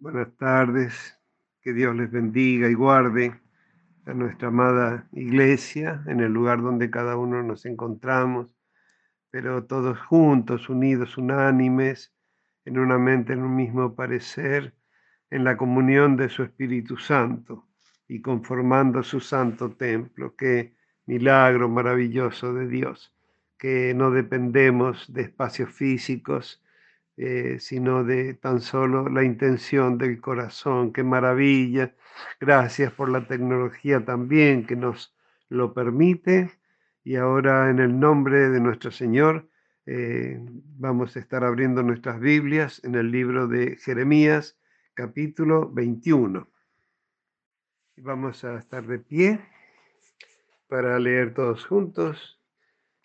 Buenas tardes, que Dios les bendiga y guarde a nuestra amada iglesia en el lugar donde cada uno nos encontramos, pero todos juntos, unidos, unánimes, en una mente, en un mismo parecer, en la comunión de su Espíritu Santo y conformando su santo templo. Qué milagro maravilloso de Dios, que no dependemos de espacios físicos, eh, sino de tan solo la intención del corazón. Qué maravilla. Gracias por la tecnología también que nos lo permite. Y ahora en el nombre de nuestro Señor eh, vamos a estar abriendo nuestras Biblias en el libro de Jeremías, capítulo 21. Y vamos a estar de pie para leer todos juntos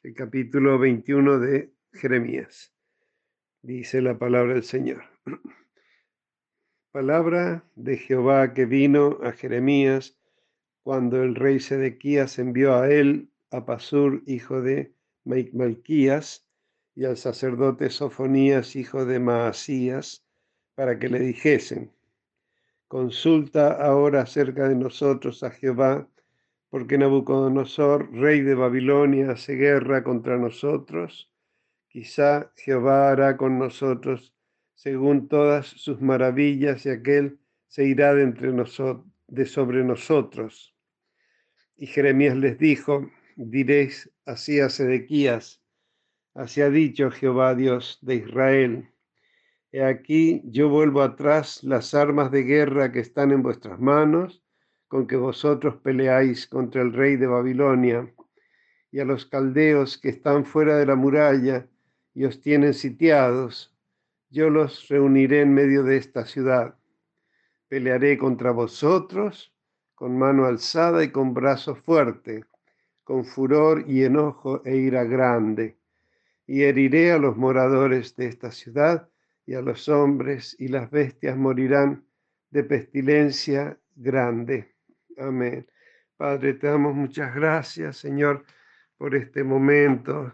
el capítulo 21 de Jeremías dice la palabra del Señor. Palabra de Jehová que vino a Jeremías cuando el rey Sedequías envió a él, a Pasur, hijo de Malquías, y al sacerdote Sofonías, hijo de Maasías, para que le dijesen, consulta ahora acerca de nosotros a Jehová, porque Nabucodonosor, rey de Babilonia, hace guerra contra nosotros Quizá Jehová hará con nosotros según todas sus maravillas y aquel se irá de, entre de sobre nosotros. Y Jeremías les dijo, diréis así a Sedequías, así ha dicho Jehová Dios de Israel. He aquí yo vuelvo atrás las armas de guerra que están en vuestras manos, con que vosotros peleáis contra el rey de Babilonia, y a los caldeos que están fuera de la muralla, y os tienen sitiados, yo los reuniré en medio de esta ciudad. Pelearé contra vosotros con mano alzada y con brazo fuerte, con furor y enojo e ira grande, y heriré a los moradores de esta ciudad, y a los hombres y las bestias morirán de pestilencia grande. Amén. Padre, te damos muchas gracias, Señor, por este momento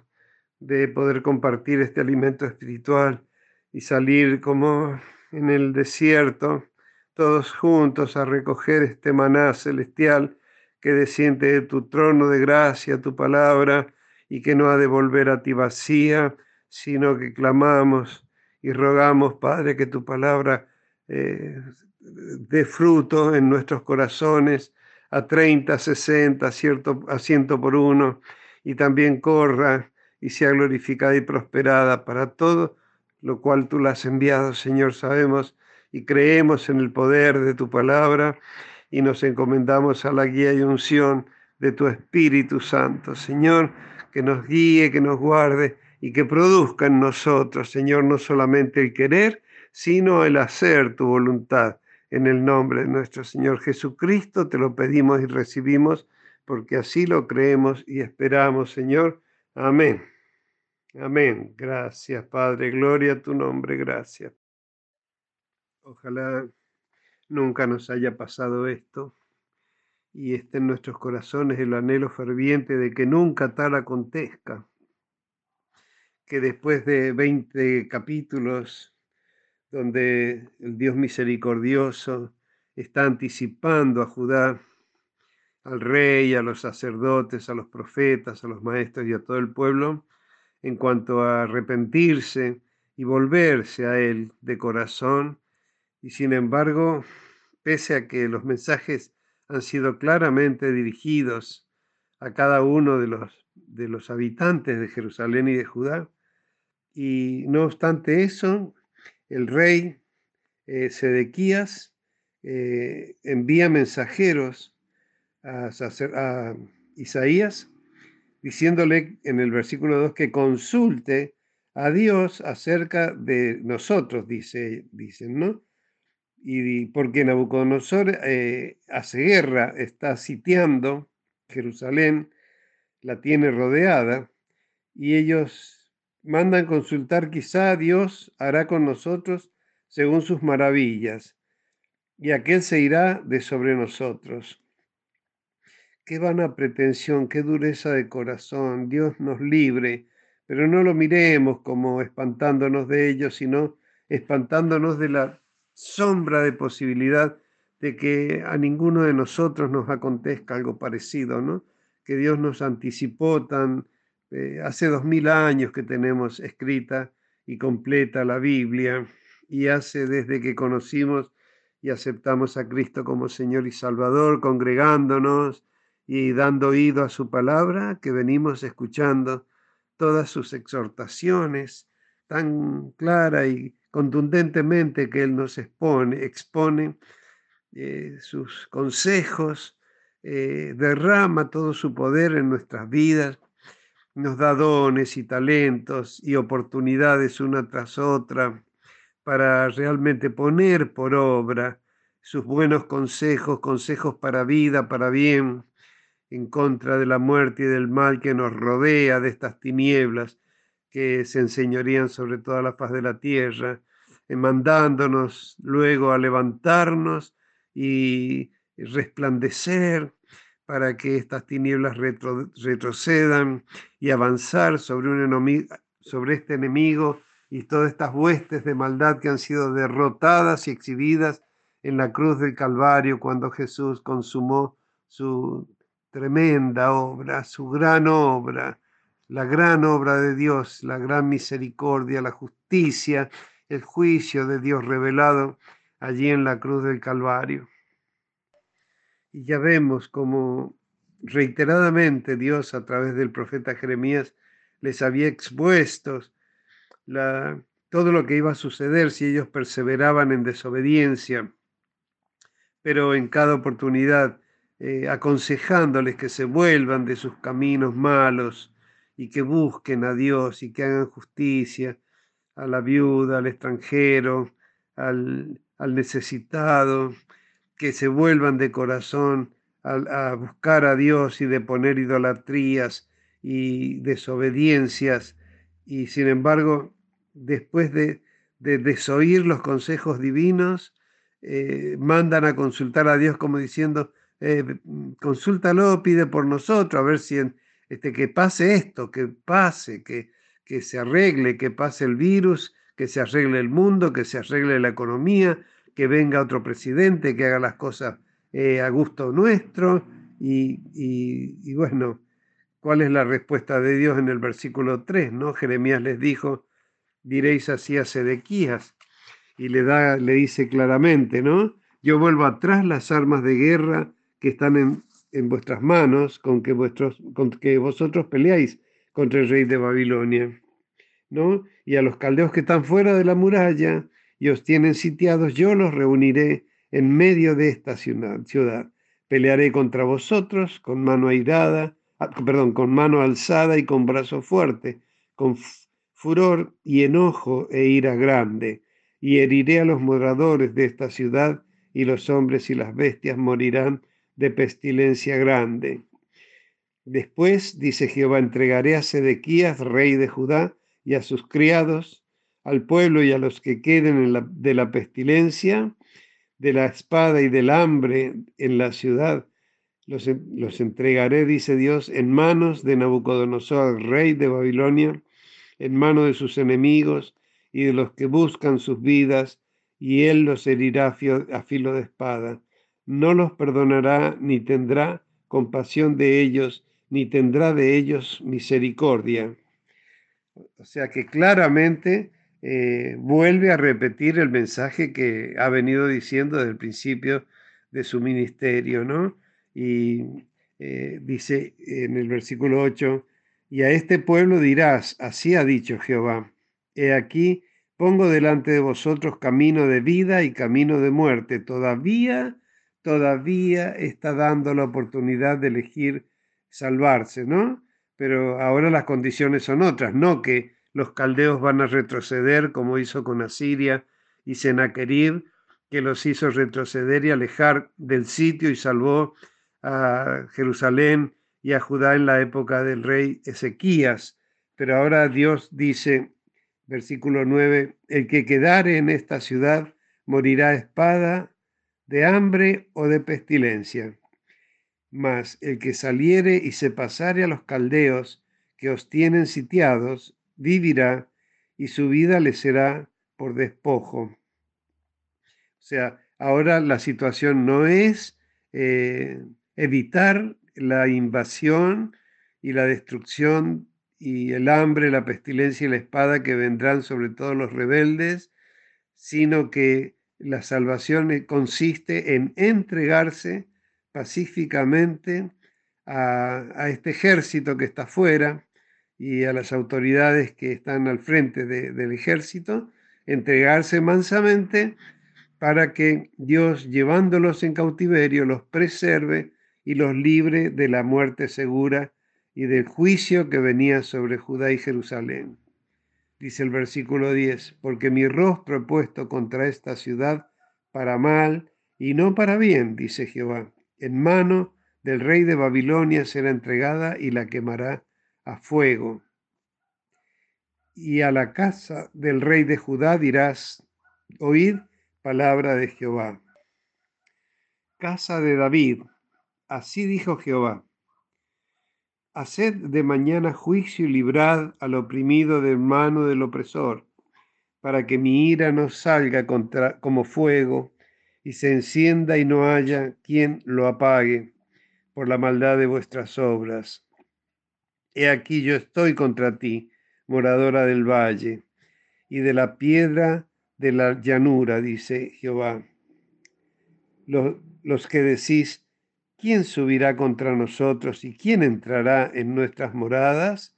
de poder compartir este alimento espiritual y salir como en el desierto, todos juntos a recoger este maná celestial que desciende de tu trono de gracia, tu palabra, y que no ha de volver a ti vacía, sino que clamamos y rogamos, Padre, que tu palabra eh, dé fruto en nuestros corazones a 30, 60, cierto, a ciento por uno, y también corra y sea glorificada y prosperada para todo, lo cual tú la has enviado, Señor, sabemos y creemos en el poder de tu palabra y nos encomendamos a la guía y unción de tu Espíritu Santo, Señor, que nos guíe, que nos guarde y que produzca en nosotros, Señor, no solamente el querer, sino el hacer tu voluntad. En el nombre de nuestro Señor Jesucristo te lo pedimos y recibimos, porque así lo creemos y esperamos, Señor Amén. Amén. Gracias, Padre. Gloria a tu nombre. Gracias. Ojalá nunca nos haya pasado esto y esté en nuestros corazones el anhelo ferviente de que nunca tal acontezca. Que después de 20 capítulos donde el Dios misericordioso está anticipando a Judá al rey, a los sacerdotes, a los profetas, a los maestros y a todo el pueblo en cuanto a arrepentirse y volverse a Él de corazón. Y sin embargo, pese a que los mensajes han sido claramente dirigidos a cada uno de los, de los habitantes de Jerusalén y de Judá, y no obstante eso, el rey eh, Sedequías eh, envía mensajeros a, Isaías, diciéndole en el versículo 2 que consulte a Dios acerca de nosotros, dice, dicen, ¿no? Y porque Nabucodonosor eh, hace guerra, está sitiando Jerusalén, la tiene rodeada, y ellos mandan consultar, quizá Dios hará con nosotros según sus maravillas, y aquel se irá de sobre nosotros. Qué vana pretensión, qué dureza de corazón. Dios nos libre, pero no lo miremos como espantándonos de ellos, sino espantándonos de la sombra de posibilidad de que a ninguno de nosotros nos acontezca algo parecido, ¿no? Que Dios nos anticipó tan eh, hace dos mil años que tenemos escrita y completa la Biblia y hace desde que conocimos y aceptamos a Cristo como Señor y Salvador, congregándonos y dando oído a su palabra, que venimos escuchando todas sus exhortaciones tan clara y contundentemente que Él nos expone, expone eh, sus consejos, eh, derrama todo su poder en nuestras vidas, nos da dones y talentos y oportunidades una tras otra para realmente poner por obra sus buenos consejos, consejos para vida, para bien, en contra de la muerte y del mal que nos rodea, de estas tinieblas que se enseñorían sobre toda la faz de la tierra, eh, mandándonos luego a levantarnos y resplandecer para que estas tinieblas retrocedan y avanzar sobre, un enemigo, sobre este enemigo y todas estas huestes de maldad que han sido derrotadas y exhibidas en la cruz del Calvario cuando Jesús consumó su tremenda obra, su gran obra, la gran obra de Dios, la gran misericordia, la justicia, el juicio de Dios revelado allí en la cruz del Calvario. Y ya vemos como reiteradamente Dios a través del profeta Jeremías les había expuesto todo lo que iba a suceder si ellos perseveraban en desobediencia, pero en cada oportunidad eh, aconsejándoles que se vuelvan de sus caminos malos y que busquen a Dios y que hagan justicia a la viuda, al extranjero, al, necesitado, que se vuelvan de corazón a, buscar a Dios y de poner idolatrías y desobediencias. Y sin embargo después de, desoír los consejos divinos, eh, mandan a consultar a Dios como diciendo, eh, consúltalo, pide por nosotros, a ver si este, que pase esto, que pase, que, que se arregle, que pase el virus, que se arregle el mundo, que se arregle la economía, que venga otro presidente, que haga las cosas eh, a gusto nuestro. Y, y, bueno, ¿cuál es la respuesta de Dios en el versículo 3? ¿no? Jeremías les dijo, diréis así a Sedequías. Y le, da, le dice claramente, ¿no? Yo vuelvo atrás las armas de guerra que están en, en vuestras manos, con que, vuestros, con que vosotros peleáis contra el rey de Babilonia, ¿no? Y a los caldeos que están fuera de la muralla y os tienen sitiados, yo los reuniré en medio de esta ciudad. Pelearé contra vosotros con mano airada, ah, perdón, con mano alzada y con brazo fuerte, con furor y enojo e ira grande, y heriré a los moradores de esta ciudad, y los hombres y las bestias morirán de pestilencia grande. Después, dice Jehová, entregaré a Sedequías, rey de Judá, y a sus criados, al pueblo y a los que queden de la pestilencia, de la espada y del hambre en la ciudad. Los, los entregaré, dice Dios, en manos de Nabucodonosor, rey de Babilonia, en mano de sus enemigos y de los que buscan sus vidas, y él los herirá a filo de espada. No los perdonará ni tendrá compasión de ellos, ni tendrá de ellos misericordia. O sea que claramente eh, vuelve a repetir el mensaje que ha venido diciendo desde el principio de su ministerio, ¿no? Y eh, dice en el versículo 8, y a este pueblo dirás, así ha dicho Jehová, he aquí, pongo delante de vosotros camino de vida y camino de muerte. Todavía, todavía está dando la oportunidad de elegir salvarse, ¿no? Pero ahora las condiciones son otras, no que los caldeos van a retroceder como hizo con Asiria y Sennacherib, que los hizo retroceder y alejar del sitio y salvó a Jerusalén y a Judá en la época del rey Ezequías. Pero ahora Dios dice, versículo 9, el que quedare en esta ciudad morirá espada, de hambre o de pestilencia. Mas el que saliere y se pasare a los caldeos que os tienen sitiados, vivirá y su vida le será por despojo. O sea, ahora la situación no es eh, evitar la invasión y la destrucción y el hambre, la pestilencia y la espada que vendrán sobre todos los rebeldes, sino que la salvación eh, consiste en entregarse pacíficamente a, este ejército que está afuera y a las autoridades que están al frente del ejército, entregarse mansamente para que Dios, llevándolos en cautiverio, los preserve y los libre de la muerte segura y del juicio que venía sobre Judá y Jerusalén. Dice el versículo 10, porque mi rostro he puesto contra esta ciudad para mal y no para bien, dice Jehová. En mano del rey de Babilonia será entregada y la quemará a fuego. Y a la casa del rey de Judá dirás, oíd palabra de Jehová. Casa de David, así dijo Jehová. Haced de mañana juicio y librad al oprimido de mano del opresor, para que mi ira no salga contra, como fuego y se encienda y no haya quien lo apague por la maldad de vuestras obras. He aquí yo estoy contra ti, moradora del valle, y de la piedra de la llanura, dice Jehová. Los, los que decís, ¿quién subirá contra nosotros y quién entrará en nuestras moradas?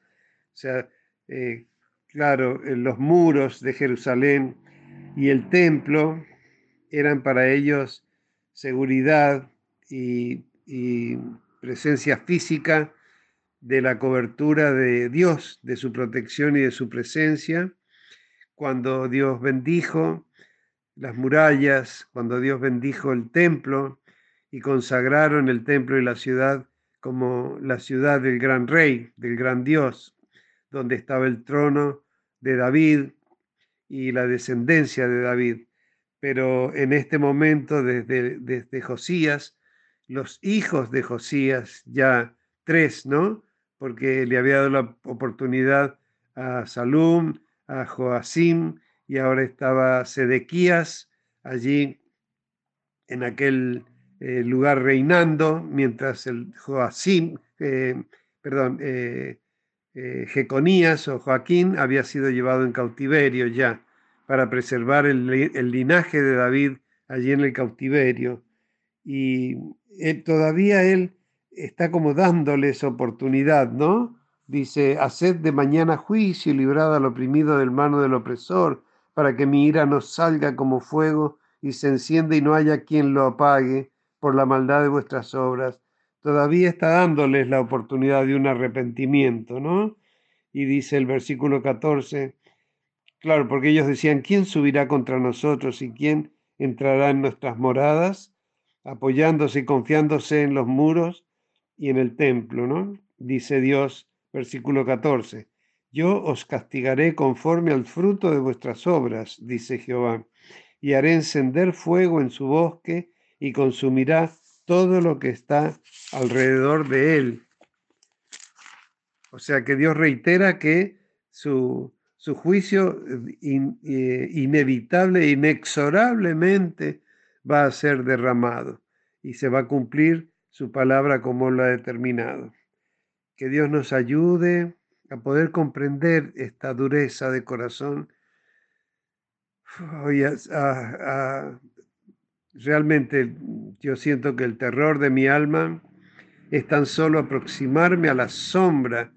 O sea, eh, claro, los muros de Jerusalén y el templo eran para ellos seguridad y presencia física de la cobertura de Dios, de su protección y de su presencia. Cuando Dios bendijo las murallas, cuando Dios bendijo el templo, y consagraron el templo y la ciudad como la ciudad del gran rey, del gran Dios, donde estaba el trono de David y la descendencia de David. Pero en este momento, desde, desde Josías, los hijos de Josías, ya tres, ¿no? Porque le había dado la oportunidad a Salum, a Joacim, y ahora estaba Sedequías allí en aquel eh, lugar reinando, mientras el Joacim, eh, perdón, eh, Jeconías o Joaquín había sido llevado en cautiverio ya para preservar el, linaje de David allí en el cautiverio. Y todavía él está como dándoles oportunidad, ¿no? Dice, haced de mañana juicio y librad al oprimido del mano del opresor, para que mi ira no salga como fuego y se encienda y no haya quien lo apague por la maldad de vuestras obras, todavía está dándoles la oportunidad de un arrepentimiento, ¿no? Y dice el versículo 14, claro, porque ellos decían, ¿quién subirá contra nosotros y quién entrará en nuestras moradas? Apoyándose y confiándose en los muros y en el templo, ¿no? Dice Dios, versículo 14, yo os castigaré conforme al fruto de vuestras obras, dice Jehová, y haré encender fuego en su bosque y consumirá todo lo que está alrededor de él. O sea que Dios reitera que su, su juicio eh, inevitable, inexorablemente va a ser derramado y se va a cumplir su palabra como lo ha determinado. Que Dios nos ayude a poder comprender esta dureza de corazón, a, Realmente yo siento que el terror de mi alma es tan solo aproximarme a la sombra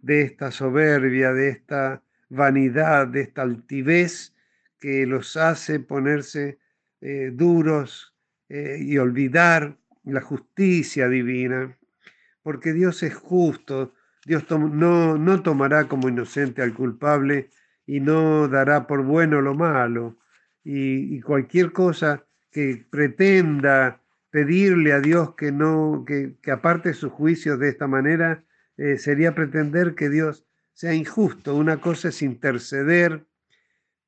de esta soberbia, de esta vanidad, de esta altivez que los hace ponerse eh, duros eh, y olvidar la justicia divina, porque Dios es justo, Dios no, no tomará como inocente al culpable y no dará por bueno lo malo, y cualquier cosa que pretenda pedirle a Dios que no, que, aparte sus juicios de esta manera, eh, sería pretender que Dios sea injusto. Una cosa es interceder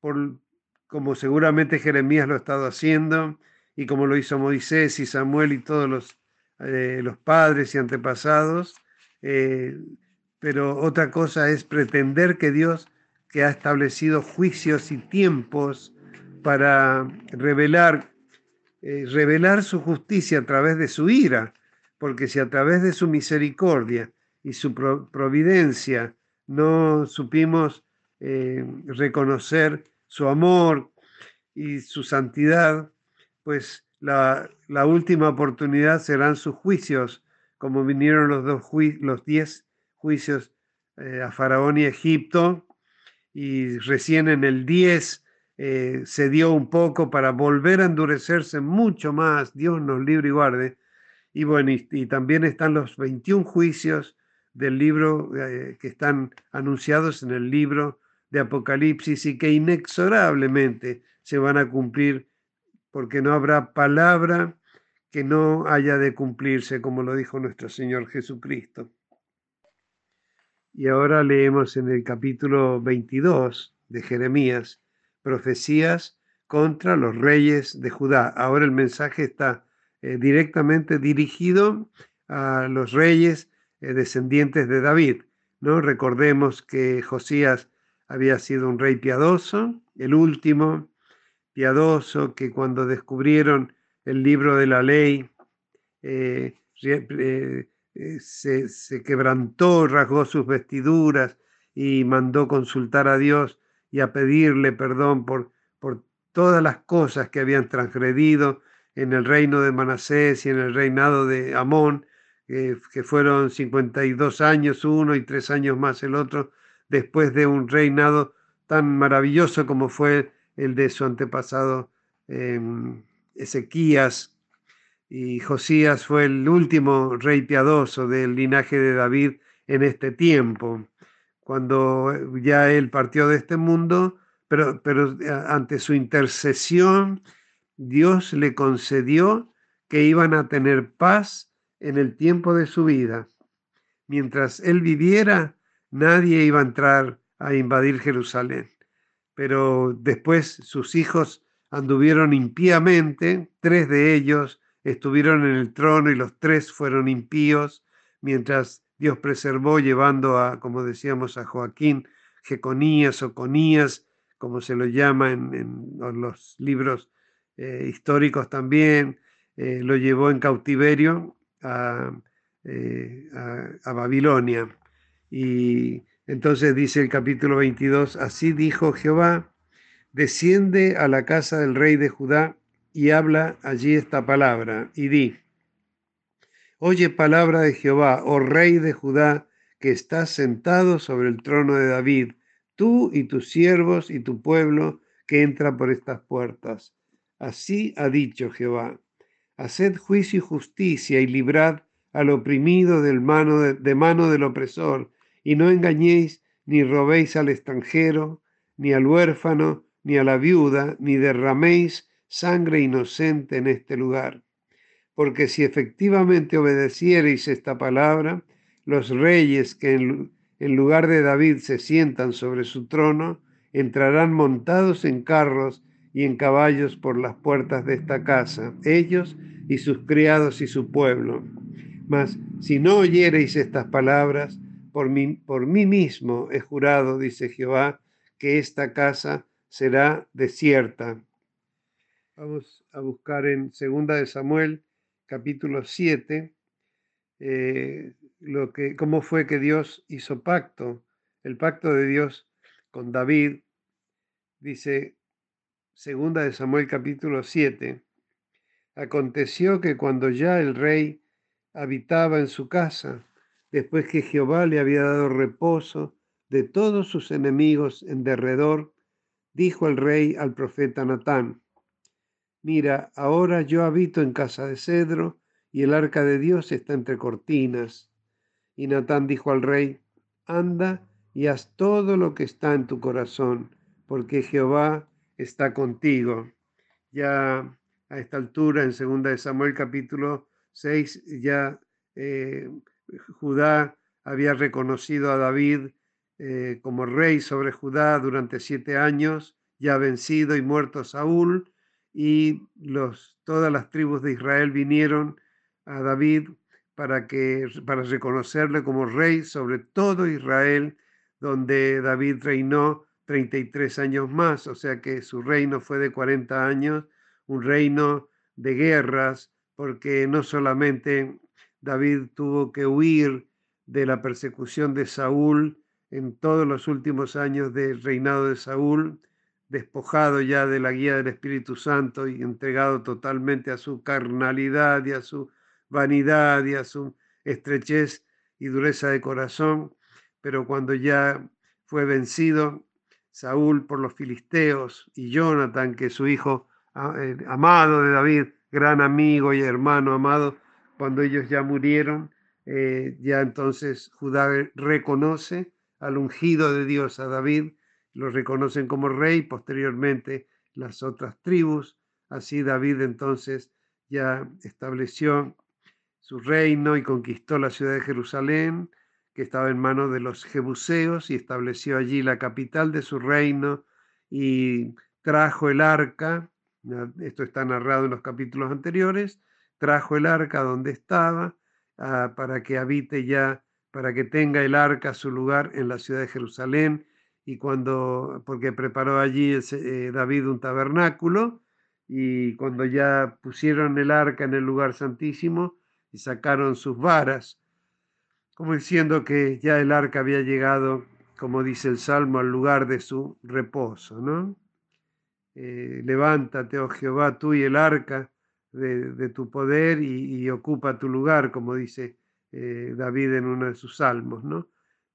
por, como seguramente Jeremías lo ha estado haciendo, y como lo hizo Moisés y Samuel y todos los, eh, los padres y antepasados, eh, pero otra cosa es pretender que Dios, que ha establecido juicios y tiempos para revelar eh, revelar su justicia a través de su ira, porque si a través de su misericordia y su providencia no supimos eh, reconocer su amor y su santidad, pues la, última oportunidad serán sus juicios, como vinieron los, dos los diez juicios eh, a Faraón y Egipto, y recién en el 10 eh, se dio un poco para volver a endurecerse mucho más, Dios nos libre y guarde. Y bueno, y, también están los 21 juicios del libro eh, que están anunciados en el libro de Apocalipsis y que inexorablemente se van a cumplir porque no habrá palabra que no haya de cumplirse, como lo dijo nuestro Señor Jesucristo. Y ahora leemos en el capítulo 22 de Jeremías, profecías contra los reyes de Judá. Ahora el mensaje está eh, directamente dirigido a los reyes eh, descendientes de David. ¿no? Recordemos que Josías había sido un rey piadoso, el último piadoso que cuando descubrieron el libro de la ley eh, se, se, quebrantó, rasgó sus vestiduras y mandó consultar a Dios y a pedirle perdón por, por todas las cosas que habían transgredido en el reino de Manasés y en el reinado de Amón, que fueron 52 años uno y tres años más el otro, después de un reinado tan maravilloso como fue el de su antepasado em, Ezequías. Y Josías fue el último rey piadoso del linaje de David en este tiempo cuando ya él partió de este mundo, pero, pero eh, ante su intercesión, Dios le concedió que iban a tener paz en el tiempo de su vida. Mientras él viviera, nadie iba a entrar a invadir Jerusalén. Pero después sus hijos anduvieron impíamente, tres de ellos estuvieron en el trono y los tres fueron impíos, mientras Dios preservó llevando a, como decíamos, a Joaquín, Jeconías o Conías, como se lo llama en, los libros eh, históricos también, eh, lo llevó en cautiverio eh, a, Babilonia. Y entonces dice el capítulo 22, así dijo Jehová, desciende a la casa del rey de Judá y habla allí esta palabra y di, Oye palabra de Jehová, oh rey de Judá, que estás sentado sobre el trono de David, tú y tus siervos y tu pueblo que entra por estas puertas. Así ha dicho Jehová, haced juicio y justicia y librad al oprimido mano de, mano del opresor, y no engañéis ni robéis al extranjero, ni al huérfano, ni a la viuda, ni derraméis sangre inocente en este lugar porque si efectivamente obedeciereis esta palabra, los reyes que en, lugar de David se sientan sobre su trono, entrarán montados en carros y en caballos por las puertas de esta casa, ellos y sus criados y su pueblo. Mas si no oyereis estas palabras, por mí, por mí mismo he jurado, dice Jehová, que esta casa será desierta. Vamos a buscar en Segunda de Samuel capítulo 7, eh, lo que, cómo fue que Dios hizo pacto, el pacto de Dios con David, dice segunda de Samuel capítulo 7, aconteció que cuando ya el rey habitaba en su casa, después que Jehová le había dado reposo de todos sus enemigos en derredor, dijo el rey al profeta Natán, Mira, ahora yo habito en casa de cedro y el arca de Dios está entre cortinas. Y Natán dijo al rey, anda y haz todo lo que está en tu corazón, porque Jehová está contigo. Ya a esta altura, en 2 de Samuel capítulo 6, ya eh, Judá había reconocido a David eh, como rey sobre Judá durante siete años, ya vencido y muerto Saúl, y todas las tribus de Israel vinieron a David para, que, para reconocerle como rey sobre todo Israel, donde David reinó 33 años más, o sea que su reino fue de 40 años, un reino de guerras, porque no solamente David tuvo que huir de la persecución de Saúl en todos los últimos años del reinado de Saúl, despojado ya de la guía del Espíritu Santo y entregado totalmente a su carnalidad y a su vanidad y a su estrechez y dureza de corazón, pero cuando ya fue vencido Saúl por los filisteos y Jonathan, que su hijo eh, amado de David, gran amigo y hermano amado, cuando ellos ya murieron, eh, ya entonces Judá reconoce al ungido de Dios, a David, lo reconocen como rey, posteriormente las otras tribus, así David entonces ya estableció su reino y conquistó la ciudad de Jerusalén, que estaba en manos de los jebuseos, y estableció allí la capital de su reino y trajo el arca, esto está narrado en los capítulos anteriores, trajo el arca donde estaba ah, para que habite ya, para que tenga el arca su lugar en la ciudad de Jerusalén, y cuando, porque preparó allí eh, David un tabernáculo, y cuando ya pusieron el arca en el lugar santísimo y sacaron sus varas, como diciendo que ya el arca había llegado, como dice el Salmo, al lugar de su reposo, ¿no? Eh, levántate, oh Jehová, tú y el arca de, tu poder y, ocupa tu lugar, como dice eh, David en uno de sus salmos, ¿no?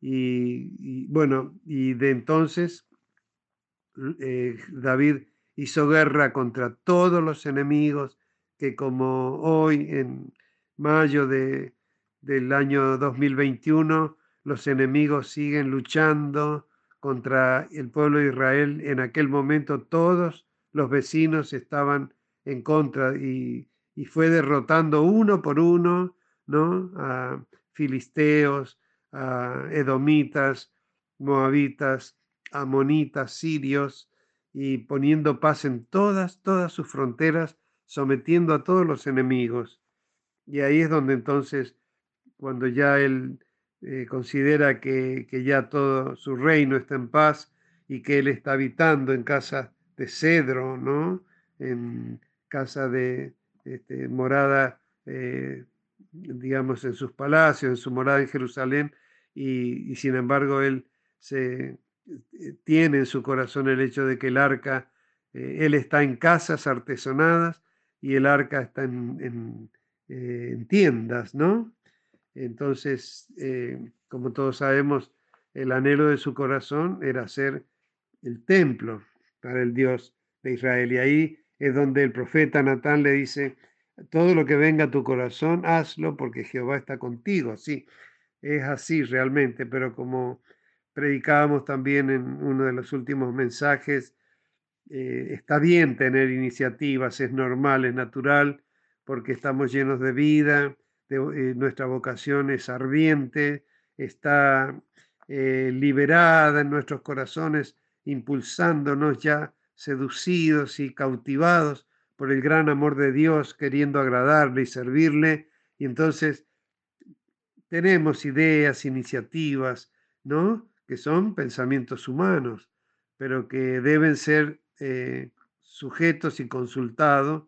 Y, bueno, y de entonces eh, David hizo guerra contra todos los enemigos que como hoy en mayo de, del año 2021, los enemigos siguen luchando contra el pueblo de Israel. En aquel momento todos los vecinos estaban en contra y, fue derrotando uno por uno, ¿no? A filisteos, edomitas, moabitas, amonitas, sirios, y poniendo paz en todas, todas sus fronteras, sometiendo a todos los enemigos. Y ahí es donde entonces cuando ya él eh, considera que, ya todo su reino está en paz y que él está habitando en casa de cedro, ¿no? En casa de este, morada, eh, digamos, en sus palacios, en su morada en Jerusalén, y, sin embargo él se eh, tiene en su corazón el hecho de que el arca, él está en casas artesonadas y el arca está en, en tiendas, ¿no? Entonces, eh, como todos sabemos, el anhelo de su corazón era ser el templo para el Dios de Israel. Y ahí es donde el profeta Natán le dice, todo lo que venga a tu corazón, hazlo porque Jehová está contigo. Sí, es así realmente, pero como predicábamos también en uno de los últimos mensajes, eh, está bien tener iniciativas, es normal, es natural, porque estamos llenos de vida, eh, nuestra vocación es ardiente, está eh, liberada en nuestros corazones, impulsándonos ya seducidos y cautivados por el gran amor de Dios, queriendo agradarle y servirle. Y entonces tenemos ideas, iniciativas, ¿no? Que son pensamientos humanos, pero que deben ser eh, sujetos y consultados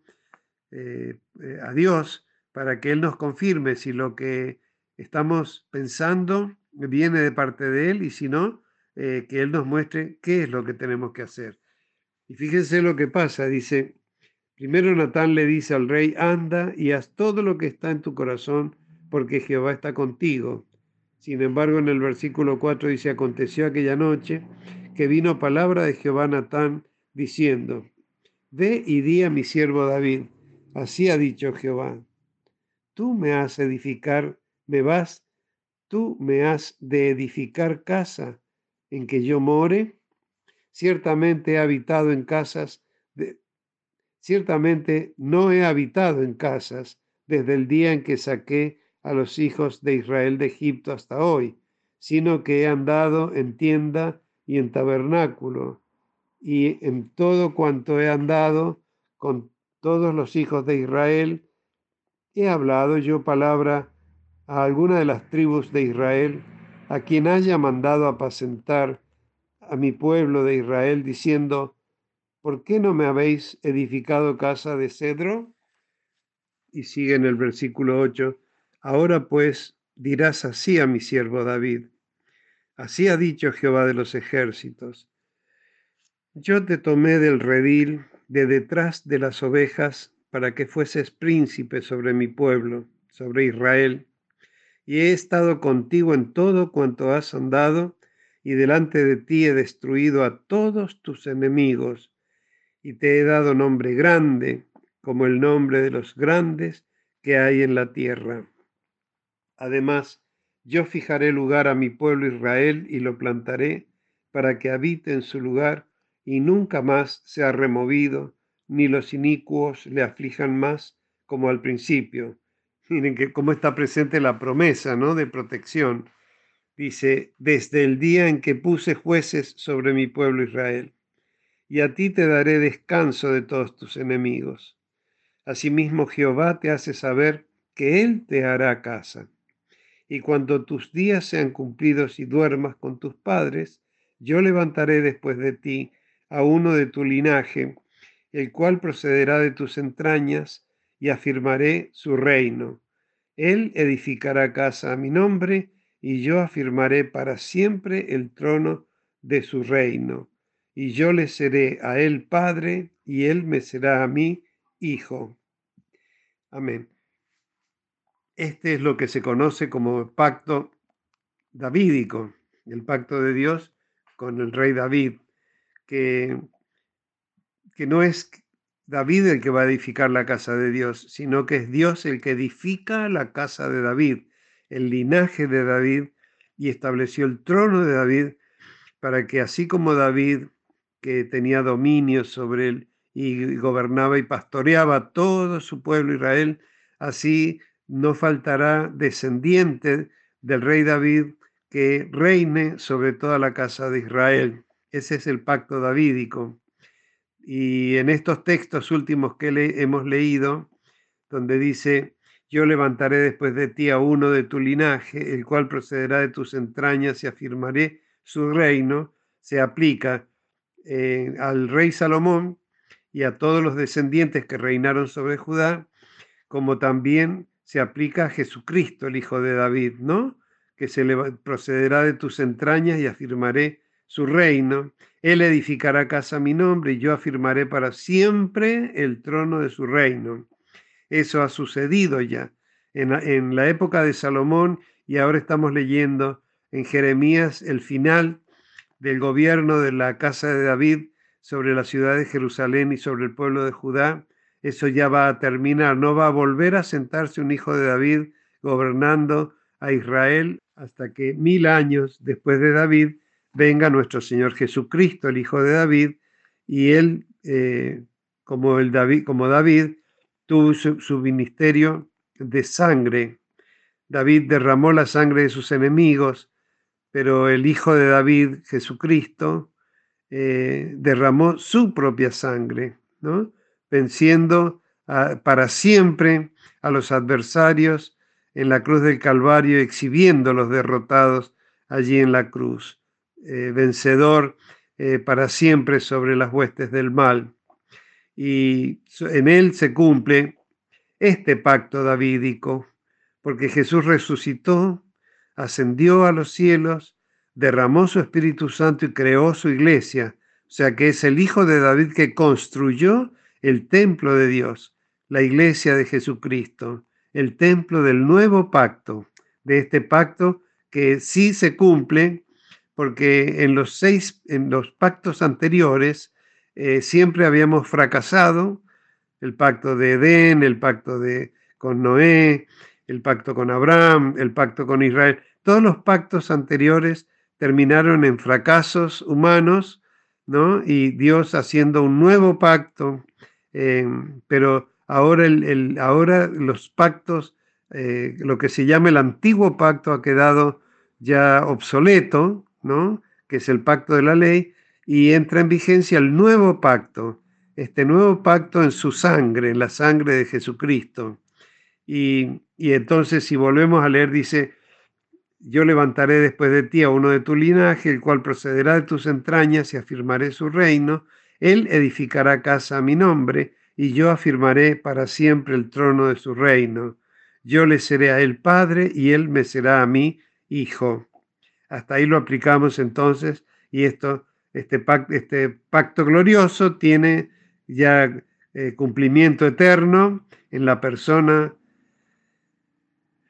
a Dios para que Él nos confirme si lo que estamos pensando viene de parte de Él y si no, eh, que Él nos muestre qué es lo que tenemos que hacer. Y fíjense lo que pasa, dice, primero Natán le dice al rey, anda y haz todo lo que está en tu corazón, porque Jehová está contigo. Sin embargo, en el versículo 4 dice, aconteció aquella noche que vino palabra de Jehová Natán diciendo, ve y di a mi siervo David, así ha dicho Jehová, tú me has edificar, me vas, tú me has de edificar casa en que yo more. Ciertamente he habitado en casas, de, ciertamente no he habitado en casas desde el día en que saqué a los hijos de Israel de Egipto hasta hoy, sino que he andado en tienda y en tabernáculo, y en todo cuanto he andado con todos los hijos de Israel, he hablado yo palabra a alguna de las tribus de Israel, a quien haya mandado apacentar a mi pueblo de Israel, diciendo, ¿por qué no me habéis edificado casa de cedro? y sigue en el versículo 8, ahora pues dirás así a mi siervo David, así ha dicho Jehová de los ejércitos, yo te tomé del redil de detrás de las ovejas para que fueses príncipe sobre mi pueblo, sobre Israel, y he estado contigo en todo cuanto has andado, y delante de ti he destruido a todos tus enemigos, y te he dado nombre grande, como el nombre de los grandes que hay en la tierra. Además, yo fijaré lugar a mi pueblo Israel y lo plantaré para que habite en su lugar y nunca más sea removido, ni los inicuos le aflijan más como al principio. Miren que cómo está presente la promesa, ¿no? De protección. Dice, desde el día en que puse jueces sobre mi pueblo Israel, y a ti te daré descanso de todos tus enemigos. Asimismo Jehová te hace saber que Él te hará casa. Y cuando tus días sean cumplidos y duermas con tus padres, yo levantaré después de ti a uno de tu linaje, el cual procederá de tus entrañas, y afirmaré su reino. Él edificará casa a mi nombre, y yo afirmaré para siempre el trono de su reino. Y yo le seré a él padre, y él me será a mí hijo. Amén. Este es lo que se conoce como pacto davídico, el pacto de Dios con el rey David que, que no es David el que va a edificar la casa de Dios, sino que es Dios el que edifica la casa de David, el linaje de David, y estableció el trono de David para que así como David, que tenía dominio sobre él y gobernaba y pastoreaba todo su pueblo Israel, así no faltará descendiente del rey David que reine sobre toda la casa de Israel. Ese es el pacto davídico. Y en estos textos últimos que hemos leído, donde dice, yo levantaré después de ti a uno de tu linaje, el cual procederá de tus entrañas y afirmaré su reino, se aplica eh, al rey Salomón y a todos los descendientes que reinaron sobre Judá, como también se aplica a Jesucristo, el Hijo de David, ¿no? Que se le procederá de tus entrañas y afirmaré su reino. Él edificará casa a mi nombre y yo afirmaré para siempre el trono de su reino. Eso ha sucedido ya en en la época de Salomón y ahora estamos leyendo en Jeremías el final del gobierno de la casa de David sobre la ciudad de Jerusalén y sobre el pueblo de Judá. Eso ya va a terminar, no va a volver a sentarse un hijo de David gobernando a Israel hasta que mil años después de David venga nuestro Señor Jesucristo, el Hijo de David, y él, eh, como, el David, como David, tuvo su, ministerio de sangre. David derramó la sangre de sus enemigos, pero el Hijo de David, Jesucristo, eh, derramó su propia sangre, ¿no? Venciendo para siempre a los adversarios en la cruz del Calvario, exhibiendo los derrotados allí en la cruz. Eh, vencedor eh, para siempre sobre las huestes del mal. Y en él se cumple este pacto davídico, porque Jesús resucitó, ascendió a los cielos, derramó su Espíritu Santo y creó su iglesia. O sea que es el Hijo de David que construyó el templo de Dios, la iglesia de Jesucristo, el templo del nuevo pacto, de este pacto que sí se cumple porque en los seis, en los pactos anteriores, eh, siempre habíamos fracasado, el pacto de Edén, el pacto de, con Noé, el pacto con Abraham, el pacto con Israel. Todos los pactos anteriores terminaron en fracasos humanos, ¿no? Y Dios haciendo un nuevo pacto, eh, pero ahora, los pactos, eh, lo que se llama el antiguo pacto ha quedado ya obsoleto, que es el pacto de la ley, y entra en vigencia el nuevo pacto, este nuevo pacto en su sangre, en la sangre de Jesucristo. Y, y entonces si volvemos a leer, dice, yo levantaré después de ti a uno de tu linaje, el cual procederá de tus entrañas y afirmaré su reino. Él edificará casa a mi nombre, y yo afirmaré para siempre el trono de su reino. Yo le seré a él padre y él me será a mí hijo. Hasta ahí lo aplicamos entonces y esto, este, pacto, este pacto glorioso tiene ya eh, cumplimiento eterno en la persona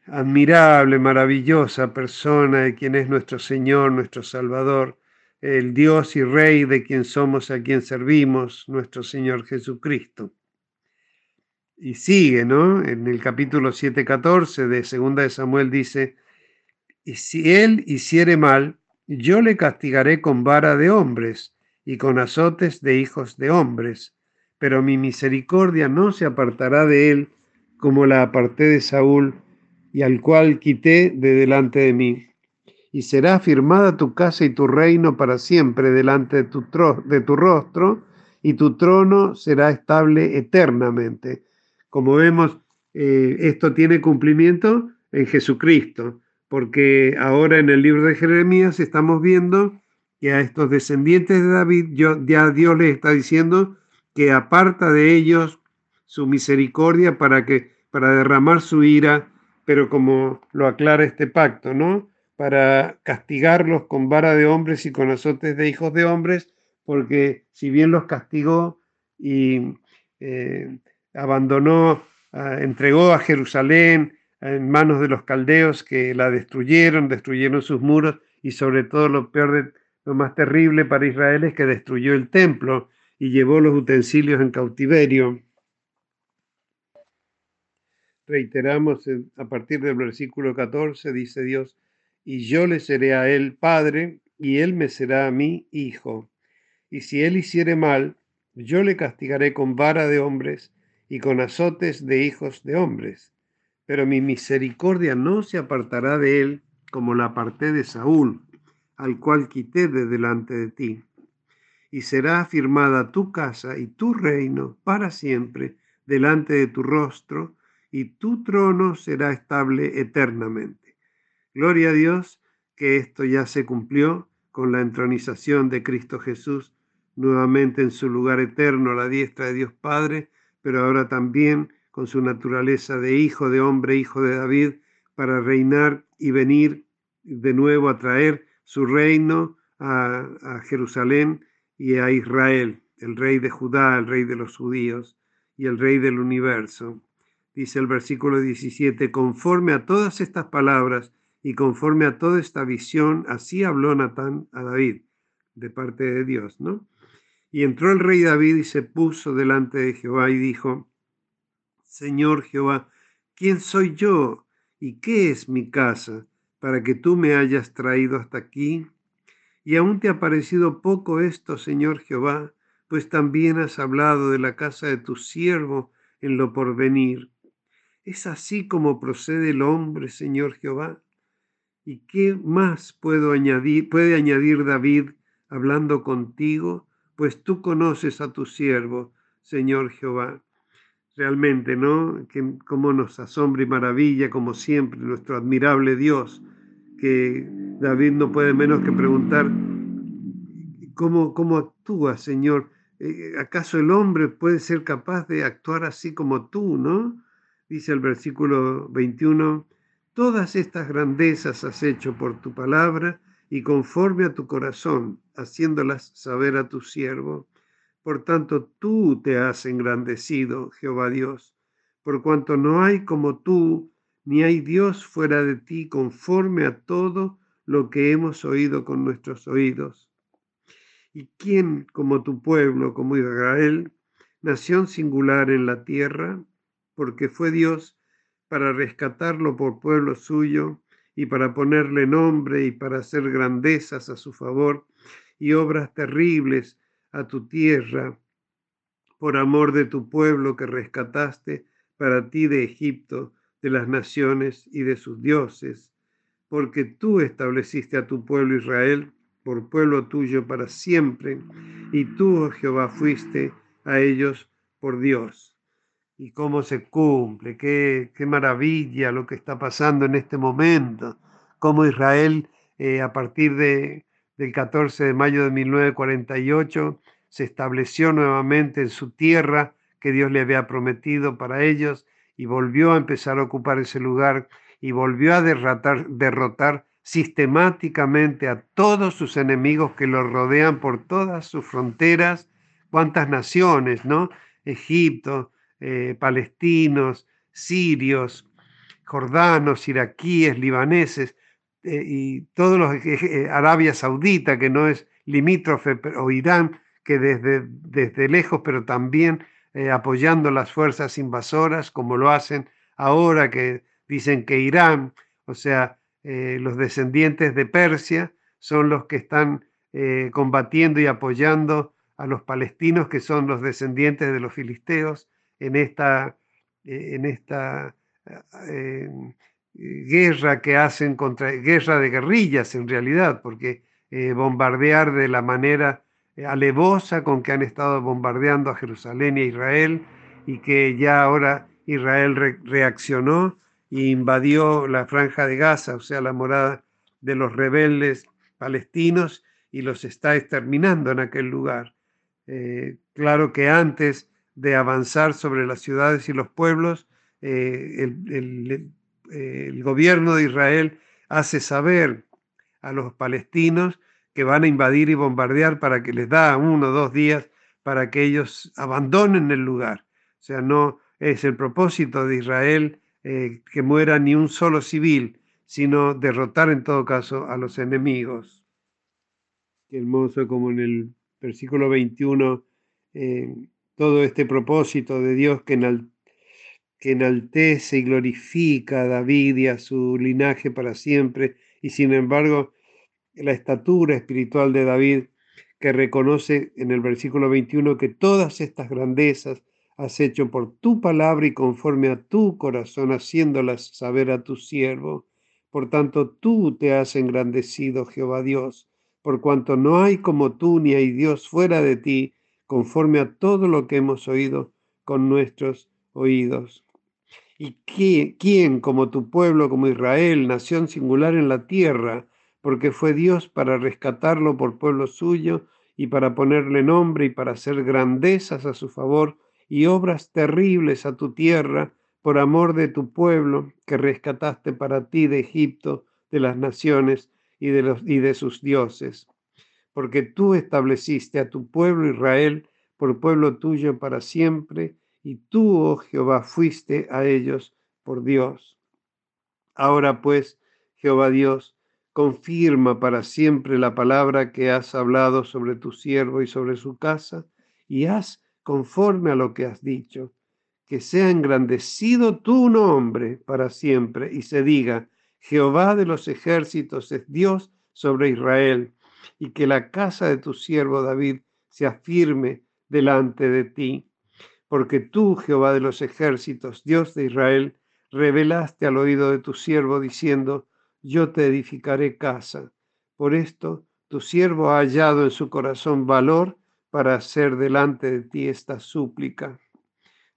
admirable, maravillosa persona de quien es nuestro Señor, nuestro Salvador, el Dios y Rey de quien somos, a quien servimos, nuestro Señor Jesucristo. Y sigue, ¿no? En el capítulo 7:14 de Segunda de Samuel dice, y si él hiciere mal, yo le castigaré con vara de hombres y con azotes de hijos de hombres, pero mi misericordia no se apartará de él como la aparté de Saúl y al cual quité de delante de mí. Y será afirmada tu casa y tu reino para siempre delante de tu, de tu rostro, y tu trono será estable eternamente. Como vemos, eh, esto tiene cumplimiento en Jesucristo, porque ahora en el libro de Jeremías estamos viendo que a estos descendientes de David ya Dios les está diciendo que aparta de ellos su misericordia para que para derramar su ira pero como lo aclara este pacto, ¿no? Para castigarlos con vara de hombres y con azotes de hijos de hombres, porque si bien los castigó y eh, abandonó, ah, entregó a Jerusalén en manos de los caldeos que la destruyeron, destruyeron sus muros y sobre todo lo peor lo más terrible para Israel es que destruyó el templo y llevó los utensilios en cautiverio. Reiteramos a partir del versículo 14, dice Dios, y yo le seré a él padre, y él me será a mí hijo. Y si él hiciere mal, yo le castigaré con vara de hombres y con azotes de hijos de hombres. Pero mi misericordia no se apartará de él como la aparté de Saúl, al cual quité de delante de ti. Y será afirmada tu casa y tu reino para siempre delante de tu rostro, y tu trono será estable eternamente. Gloria a Dios que esto ya se cumplió con la entronización de Cristo Jesús nuevamente en su lugar eterno a la diestra de Dios Padre, pero ahora también con su naturaleza de hijo de hombre, hijo de David, para reinar y venir de nuevo a traer su reino a, a Jerusalén y a Israel, el rey de Judá, el rey de los judíos y el rey del universo. Dice el versículo 17, conforme a todas estas palabras y conforme a toda esta visión, así habló Natán a David, de parte de Dios, ¿no? Y entró el rey David y se puso delante de Jehová y dijo, Señor Jehová, ¿quién soy yo y qué es mi casa para que tú me hayas traído hasta aquí? Y aún te ha parecido poco esto, Señor Jehová, pues también has hablado de la casa de tu siervo en lo porvenir. ¿Es así como procede el hombre, Señor Jehová? ¿Y qué más puedo añadir, puede añadir David hablando contigo? Pues tú conoces a tu siervo, Señor Jehová. Realmente, ¿no? Que cómo nos asombra y maravilla, como siempre, nuestro admirable Dios, que David no puede menos que preguntar, ¿cómo, cómo actúa, Señor? Eh, ¿Acaso el hombre puede ser capaz de actuar así como tú, no? dice el versículo 21, todas estas grandezas has hecho por tu palabra y conforme a tu corazón, haciéndolas saber a tu siervo. Por tanto, tú te has engrandecido, Jehová Dios, por cuanto no hay como tú, ni hay Dios fuera de ti, conforme a todo lo que hemos oído con nuestros oídos. ¿Y quién como tu pueblo, como Israel, nación singular en la tierra? porque fue Dios para rescatarlo por pueblo suyo y para ponerle nombre y para hacer grandezas a su favor y obras terribles a tu tierra, por amor de tu pueblo que rescataste para ti de Egipto, de las naciones y de sus dioses, porque tú estableciste a tu pueblo Israel por pueblo tuyo para siempre, y tú, oh Jehová, fuiste a ellos por Dios y cómo se cumple, qué, qué maravilla lo que está pasando en este momento, cómo Israel eh, a partir de, del 14 de mayo de 1948 se estableció nuevamente en su tierra que Dios le había prometido para ellos y volvió a empezar a ocupar ese lugar y volvió a derrotar, derrotar sistemáticamente a todos sus enemigos que lo rodean por todas sus fronteras. ¿Cuántas naciones, no? Egipto, eh, palestinos, sirios, jordanos, iraquíes, libaneses eh, y todos los eh, Arabia Saudita, que no es limítrofe, o Irán, que desde, desde lejos, pero también apoyando las fuerzas invasoras, como lo hacen ahora que dicen que Irán, o sea, los descendientes de Persia, son los que están combatiendo y apoyando a los palestinos, que son los descendientes de los filisteos, en esta, eh, en esta eh, guerra que hacen contra, guerra de guerrillas en realidad, porque eh, bombardear de la manera alevosa con que han estado bombardeando a Jerusalén y a Israel, y que ya ahora Israel reaccionó e invadió la franja de Gaza, o sea, la morada de los rebeldes palestinos, y los está exterminando en aquel lugar. claro que antes de avanzar sobre las ciudades y los pueblos, eh, el, gobierno de Israel hace saber a los palestinos que van a invadir y bombardear para que les da uno o dos días para que ellos abandonen el lugar. O sea, no es el propósito de Israel eh, que muera ni un solo civil, sino derrotar en todo caso a los enemigos. Qué hermoso como en el versículo 21 todo este propósito de Dios que, enaltece y glorifica a David y a su linaje para siempre, y sin embargo la estatura espiritual de David que reconoce en el versículo 21 que todas estas grandezas has hecho por tu palabra y conforme a tu corazón, haciéndolas saber a tu siervo. Por tanto, tú te has engrandecido, Jehová Dios, por cuanto no hay como tú ni hay Dios fuera de ti, conforme a todo lo que hemos oído con nuestros oídos. ¿Y quién, como tu pueblo, como Israel, nación singular en la tierra, porque fue Dios para rescatarlo por pueblo suyo y para ponerle nombre y para hacer grandezas a su favor y obras terribles a tu tierra por amor de tu pueblo que rescataste para ti de Egipto, de las naciones y de, los, y de sus dioses? Porque tú estableciste a tu pueblo Israel por pueblo tuyo para siempre, y tú, oh Jehová, fuiste a ellos por Dios. Ahora pues, Jehová Dios, confirma para siempre la palabra que has hablado sobre tu siervo y sobre su casa, y haz conforme a lo que has dicho, que sea engrandecido tu nombre para siempre, y se diga, Jehová de los ejércitos es Dios sobre Israel y que la casa de tu siervo David sea firme delante de ti. Porque tú, Jehová de los ejércitos, Dios de Israel, revelaste al oído de tu siervo diciendo, yo te edificaré casa. Por esto, tu siervo ha hallado en su corazón valor para hacer delante de ti esta súplica.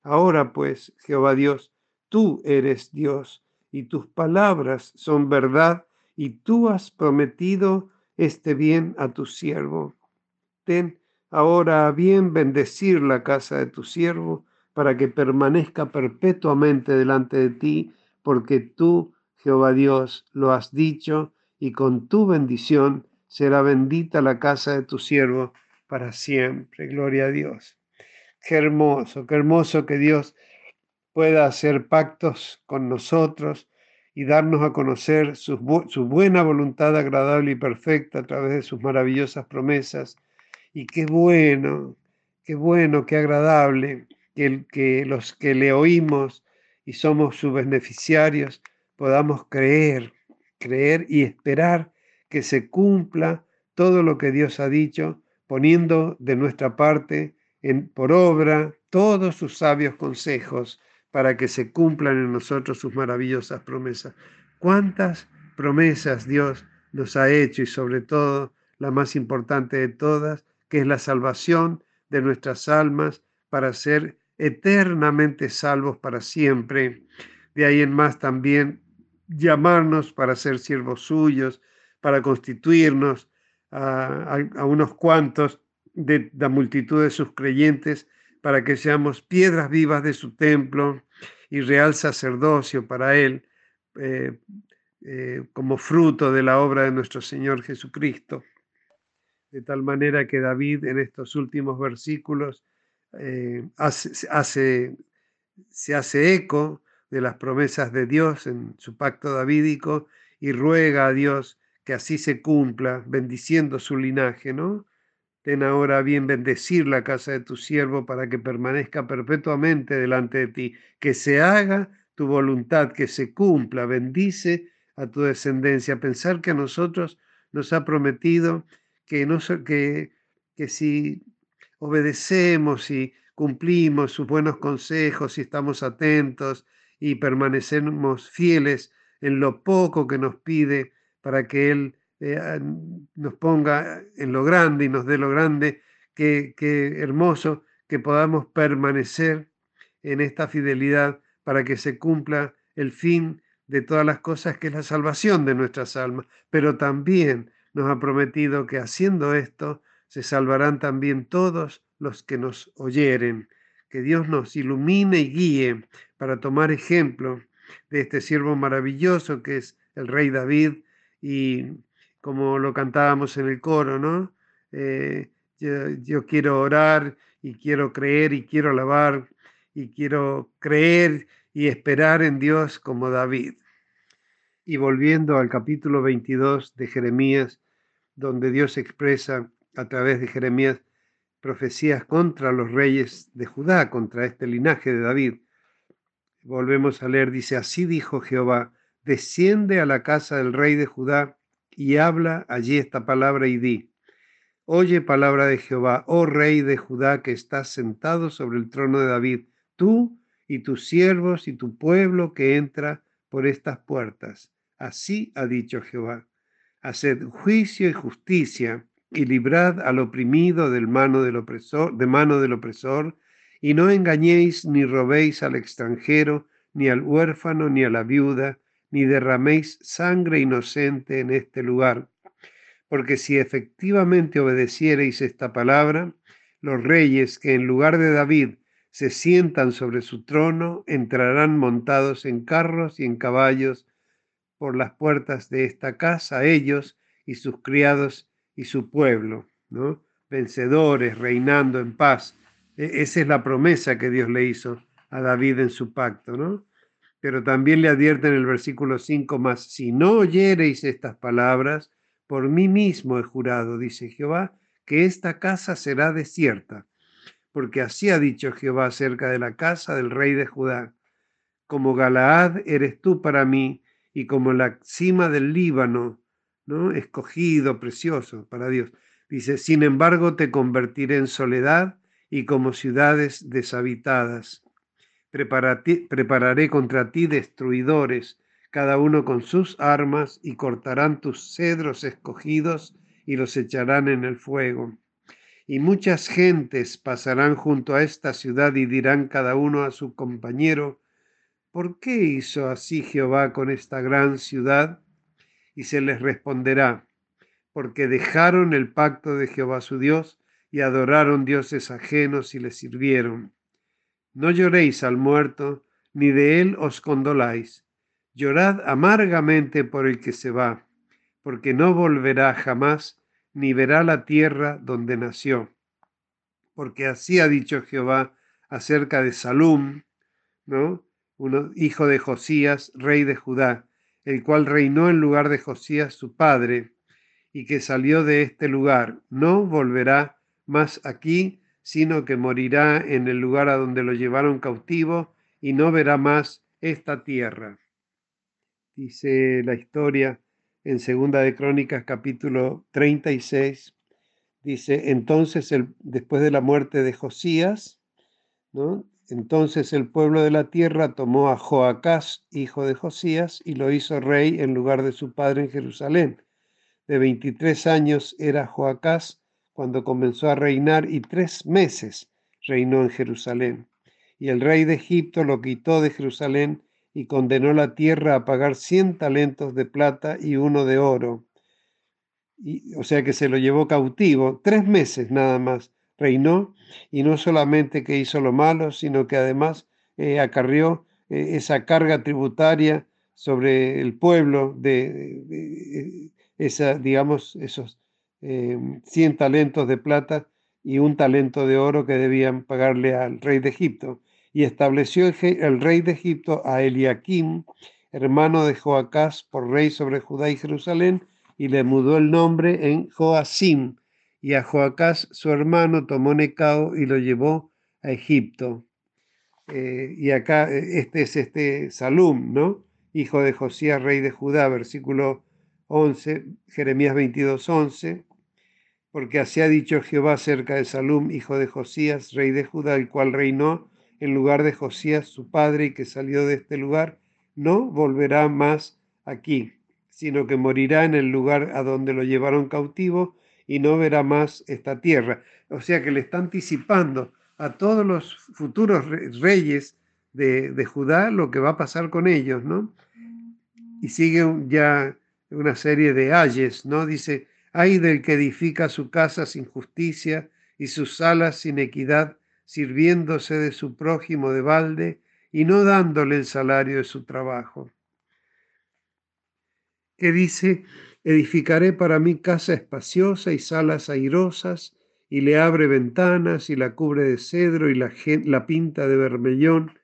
Ahora pues, Jehová Dios, tú eres Dios y tus palabras son verdad y tú has prometido este bien a tu siervo. Ten ahora a bien bendecir la casa de tu siervo para que permanezca perpetuamente delante de ti, porque tú, Jehová Dios, lo has dicho, y con tu bendición será bendita la casa de tu siervo para siempre. Gloria a Dios. Qué hermoso, qué hermoso que Dios pueda hacer pactos con nosotros y darnos a conocer su, buena voluntad agradable y perfecta a través de sus maravillosas promesas. Y qué bueno, qué bueno, qué agradable que, que los que le oímos y somos sus beneficiarios podamos creer, creer y esperar que se cumpla todo lo que Dios ha dicho, poniendo de nuestra parte en, por obra todos sus sabios consejos para que se cumplan en nosotros sus maravillosas promesas. ¿Cuántas promesas Dios nos ha hecho y sobre todo la más importante de todas, que es la salvación de nuestras almas para ser eternamente salvos para siempre? De ahí en más también llamarnos para ser siervos suyos, para constituirnos a, unos cuantos de la multitud de sus creyentes para que seamos piedras vivas de su templo y real sacerdocio para Él, eh, eh, como fruto de la obra de nuestro Señor Jesucristo. De tal manera que David en estos últimos versículos eh, hace, se hace eco de las promesas de Dios en su pacto davídico y ruega a Dios que así se cumpla, bendiciendo su linaje, ¿no? Ahora bien bendecir la casa de tu siervo para que permanezca perpetuamente delante de ti, que se haga tu voluntad, que se cumpla, bendice a tu descendencia. Pensar que a nosotros nos ha prometido que, no, que, que si obedecemos y cumplimos sus buenos consejos y estamos atentos y permanecemos fieles en lo poco que nos pide para que Él eh, nos ponga en lo grande y nos dé lo grande, qué, qué hermoso que podamos permanecer en esta fidelidad para que se cumpla el fin de todas las cosas, que es la salvación de nuestras almas. Pero también nos ha prometido que haciendo esto se salvarán también todos los que nos oyeren. Que Dios nos ilumine y guíe para tomar ejemplo de este siervo maravilloso que es el rey David y como lo cantábamos en el coro, ¿no? Eh, yo, quiero orar y quiero creer y quiero alabar y quiero creer y esperar en Dios como David. Y volviendo al capítulo 22 de Jeremías, donde Dios expresa a través de Jeremías profecías contra los reyes de Judá, contra este linaje de David. Volvemos a leer, dice, así dijo Jehová, desciende a la casa del rey de Judá y habla allí esta palabra y di, oye palabra de Jehová, oh rey de Judá que estás sentado sobre el trono de David, tú y tus siervos y tu pueblo que entra por estas puertas. Así ha dicho Jehová, haced juicio y justicia y librad al oprimido del mano del opresor, de mano del opresor, y no engañéis ni robéis al extranjero, ni al huérfano, ni a la viuda, ni derraméis sangre inocente en este lugar. Porque si efectivamente obedeciereis esta palabra, los reyes que en lugar de David se sientan sobre su trono entrarán montados en carros y en caballos por las puertas de esta casa, ellos y sus criados y su pueblo, ¿no? Vencedores, reinando en paz. E, esa es la promesa que Dios le hizo a David en su pacto, ¿no? Pero también le advierte en el versículo 5 más, si no oyereis estas palabras, por mí mismo he jurado, dice Jehová, que esta casa será desierta, porque así ha dicho Jehová acerca de la casa del rey de Judá. Como Galaad eres tú para mí, y como la cima del Líbano, ¿no? escogido, precioso para Dios. Dice, sin embargo te convertiré en soledad y como ciudades deshabitadas prepararé contra ti destruidores, cada uno con sus armas, y cortarán tus cedros escogidos y los echarán en el fuego. Y muchas gentes pasarán junto a esta ciudad y dirán cada uno a su compañero, ¿por qué hizo así Jehová con esta gran ciudad? Y se les responderá, porque dejaron el pacto de Jehová su Dios y adoraron dioses ajenos y le sirvieron. No lloréis al muerto, ni de él os condoláis. Llorad amargamente por el que se va, porque no volverá jamás, ni verá la tierra donde nació. Porque así ha dicho Jehová acerca de Salum, ¿no? Uno, hijo de Josías, rey de Judá, el cual reinó en lugar de Josías su padre, y que salió de este lugar. No volverá más aquí, sino que morirá en el lugar a donde lo llevaron cautivo y no verá más esta tierra. Dice la historia en Segunda de Crónicas capítulo 36, dice, entonces el, después de la muerte de Josías, entonces el pueblo de la tierra tomó a Joacás, hijo de Josías, y lo hizo rey en lugar de su padre en Jerusalén. De 23 años era Joacás cuando comenzó a reinar y tres meses reinó en Jerusalén. Y el rey de Egipto lo quitó de Jerusalén y condenó la tierra a pagar cien talentos de plata y uno de oro. Y, o sea que se lo llevó cautivo, tres meses nada más reinó, y no solamente que hizo lo malo, sino que además eh, acarrió eh, esa carga tributaria sobre el pueblo de, esa, digamos, esos 100 talentos de plata y un talento de oro que debían pagarle al rey de Egipto. Y estableció el rey de Egipto a Eliakim, hermano de Joacás, por rey sobre Judá y Jerusalén, y le mudó el nombre en Joacim. Y a Joacás, su hermano, tomó Necao y lo llevó a Egipto. Eh, y acá, eh, este es este Salum, ¿no? Hijo de Josías, rey de Judá, versículo 11, Jeremías 22, 11 porque así ha dicho Jehová acerca de Salum, hijo de Josías, rey de Judá, el cual reinó en lugar de Josías, su padre, y que salió de este lugar, no volverá más aquí, sino que morirá en el lugar a donde lo llevaron cautivo y no verá más esta tierra. O sea que le está anticipando a todos los futuros reyes de, de Judá lo que va a pasar con ellos, ¿no? Y sigue ya una serie de ayes, ¿no? Dice, Ay del que edifica su casa sin justicia y sus salas sin equidad, sirviéndose de su prójimo de balde y no dándole el salario de su trabajo. Que dice, edificaré para mí casa espaciosa y salas airosas, y le abre ventanas y la cubre de cedro y la, la pinta de vermellón.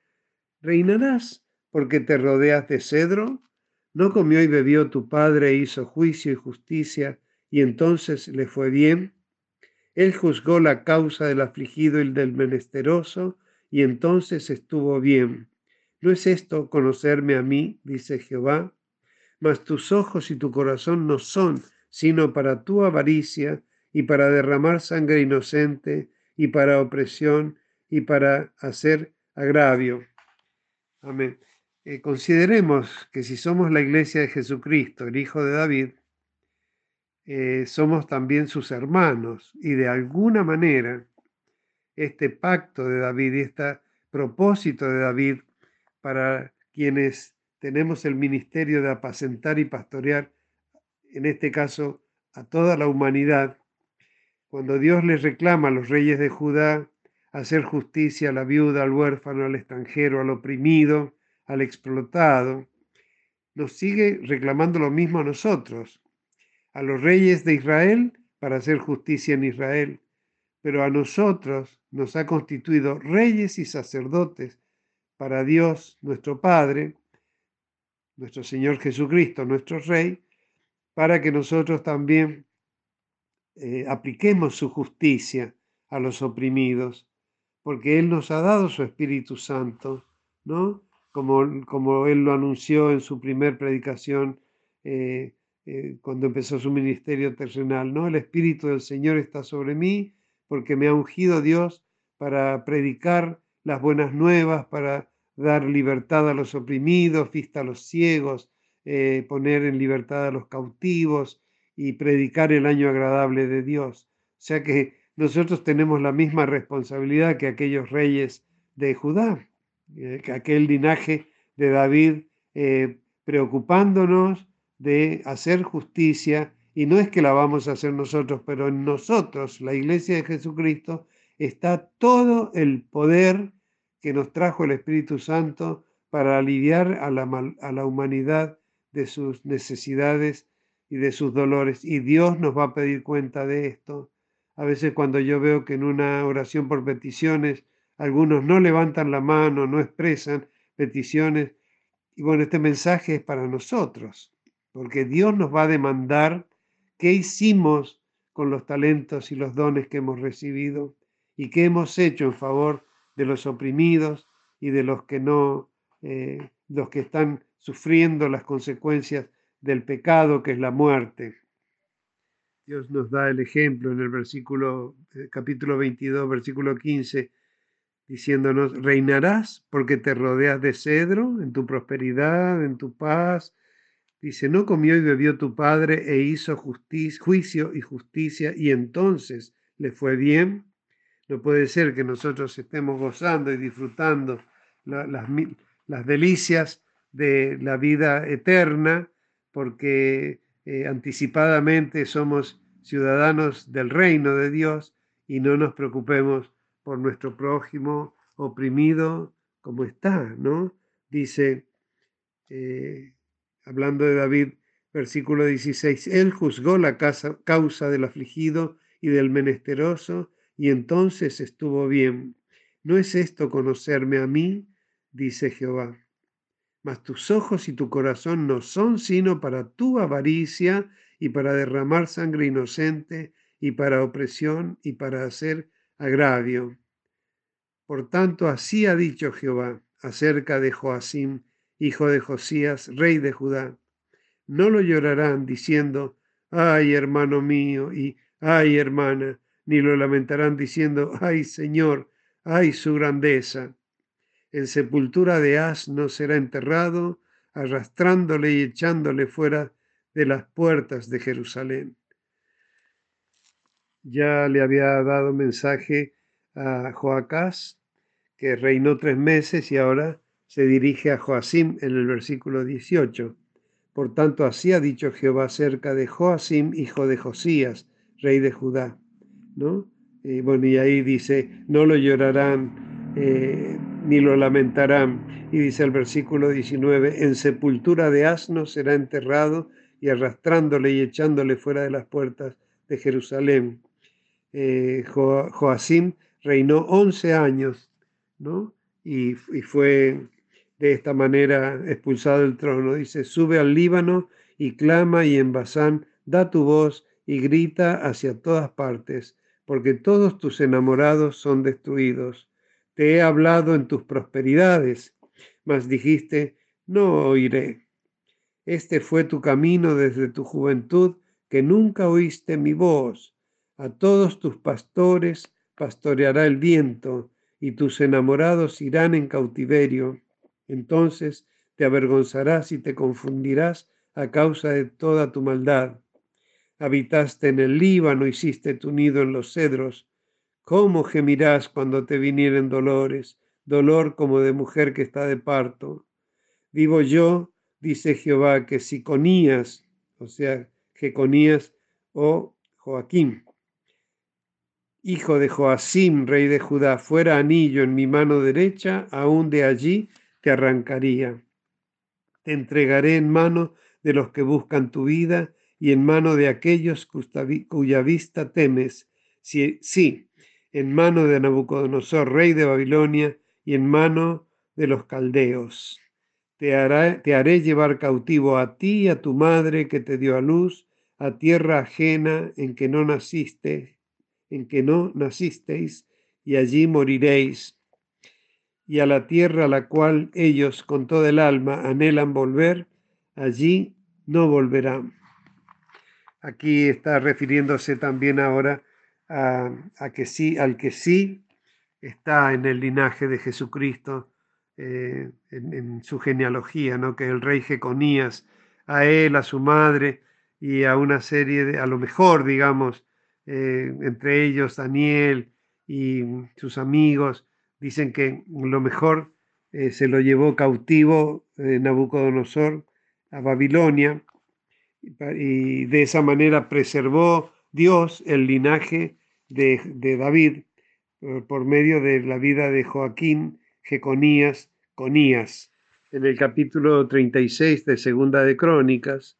¿Reinarás porque te rodeas de cedro? ¿No comió y bebió tu padre e hizo juicio y justicia? Y entonces le fue bien. Él juzgó la causa del afligido y del menesteroso, y entonces estuvo bien. ¿No es esto conocerme a mí? dice Jehová. Mas tus ojos y tu corazón no son sino para tu avaricia y para derramar sangre inocente y para opresión y para hacer agravio. Amén. Eh, consideremos que si somos la iglesia de Jesucristo, el Hijo de David, eh, somos también sus hermanos y de alguna manera este pacto de David y este propósito de David para quienes tenemos el ministerio de apacentar y pastorear, en este caso a toda la humanidad, cuando Dios les reclama a los reyes de Judá hacer justicia a la viuda, al huérfano, al extranjero, al oprimido, al explotado, nos sigue reclamando lo mismo a nosotros a los reyes de Israel para hacer justicia en Israel, pero a nosotros nos ha constituido reyes y sacerdotes para Dios nuestro Padre, nuestro Señor Jesucristo, nuestro Rey, para que nosotros también eh, apliquemos su justicia a los oprimidos, porque Él nos ha dado su Espíritu Santo, ¿no? Como, como Él lo anunció en su primer predicación eh, eh, cuando empezó su ministerio terrenal, ¿no? El Espíritu del Señor está sobre mí porque me ha ungido Dios para predicar las buenas nuevas, para dar libertad a los oprimidos, vista a los ciegos, eh, poner en libertad a los cautivos y predicar el año agradable de Dios. O sea que nosotros tenemos la misma responsabilidad que aquellos reyes de Judá, eh, que aquel linaje de David, preocupándonos de hacer justicia, y no es que la vamos a hacer nosotros, pero en nosotros, la iglesia de Jesucristo, está todo el poder que nos trajo el Espíritu Santo para aliviar a la, a la humanidad de sus necesidades y de sus dolores. Y Dios nos va a pedir cuenta de esto. A veces cuando yo veo que en una oración por peticiones algunos no levantan la mano, no expresan peticiones, y bueno, este mensaje es para nosotros porque Dios nos va a demandar qué hicimos con los talentos y los dones que hemos recibido y qué hemos hecho en favor de los oprimidos y de los que no, eh, los que están sufriendo las consecuencias del pecado que es la muerte. Dios nos da el ejemplo en el versículo, eh, capítulo 22, versículo 15, diciéndonos, reinarás porque te rodeas de cedro en tu prosperidad, en tu paz, Dice, no comió y bebió tu padre e hizo juicio y justicia y entonces le fue bien. No puede ser que nosotros estemos gozando y disfrutando las, las, delicias de la vida eterna porque eh, anticipadamente somos ciudadanos del reino de Dios y no nos preocupemos por nuestro prójimo oprimido como está, ¿no? Dice, eh, hablando de David, versículo 16, Él juzgó la causa del afligido y del menesteroso, y entonces estuvo bien. ¿No es esto conocerme a mí? dice Jehová. Mas tus ojos y tu corazón no son sino para tu avaricia y para derramar sangre inocente y para opresión y para hacer agravio. Por tanto, así ha dicho Jehová acerca de Joacim, hijo de Josías, rey de Judá. No lo llorarán diciendo, ay hermano mío, y ay hermana, ni lo lamentarán diciendo, ay Señor, ay su grandeza. En sepultura de asno será enterrado, arrastrándole y echándole fuera de las puertas de Jerusalén. Ya le había dado mensaje a Joacás, que reinó tres meses y ahora se dirige a Joacim en el versículo 18. Por tanto, así ha dicho Jehová acerca de Joacim, hijo de Josías, rey de Judá. ¿no? Y bueno, y ahí dice, no lo llorarán eh, ni lo lamentarán. Y dice el versículo 19, en sepultura de asno será enterrado y arrastrándole y echándole fuera de las puertas de Jerusalén. Eh, Joacim reinó 11 años, ¿no? Y, y, fue de esta manera expulsado del trono. Dice, sube al Líbano y clama y en Basán da tu voz y grita hacia todas partes, porque todos tus enamorados son destruidos. Te he hablado en tus prosperidades, mas dijiste, no oiré. Este fue tu camino desde tu juventud, que nunca oíste mi voz. A todos tus pastores pastoreará el viento, y tus enamorados irán en cautiverio. Entonces te avergonzarás y te confundirás a causa de toda tu maldad. Habitaste en el Líbano, hiciste tu nido en los cedros. ¿Cómo gemirás cuando te vinieren dolores, dolor como de mujer que está de parto? Vivo yo, dice Jehová, que si conías, o sea, Jeconías o Joaquín, hijo de Joacim, rey de Judá, fuera anillo en mi mano derecha, aún de allí te arrancaría. Te entregaré en mano de los que buscan tu vida y en mano de aquellos cuya vista temes. Sí, en mano de Nabucodonosor, rey de Babilonia, y en mano de los caldeos. Te, te haré llevar cautivo a ti y a tu madre que te dio a luz, a tierra ajena en que no naciste, en que no nacisteis, y allí moriréis. Y a la tierra a la cual ellos con todo el alma anhelan volver, allí no volverán. Aquí está refiriéndose también ahora a, que sí, al que sí está en el linaje de Jesucristo, eh, en, su genealogía, ¿no? que el rey Jeconías, a él, a su madre y a una serie de, a lo mejor, digamos, eh, entre ellos Daniel y sus amigos, dicen que lo mejor eh, se lo llevó cautivo Nabucodonosor a Babilonia y de esa manera preservó Dios el linaje de, David eh, por medio de la vida de Joaquín, Jeconías, Conías. En el capítulo 36 de Segunda de Crónicas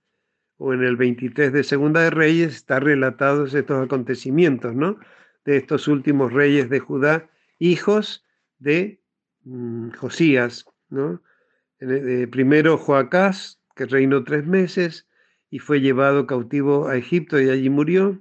o en el 23 de Segunda de Reyes están relatados estos acontecimientos, ¿no? De estos últimos reyes de Judá, hijos de mm, Josías, ¿no? primero Joacás, que reinó tres meses y fue llevado cautivo a Egipto y allí murió.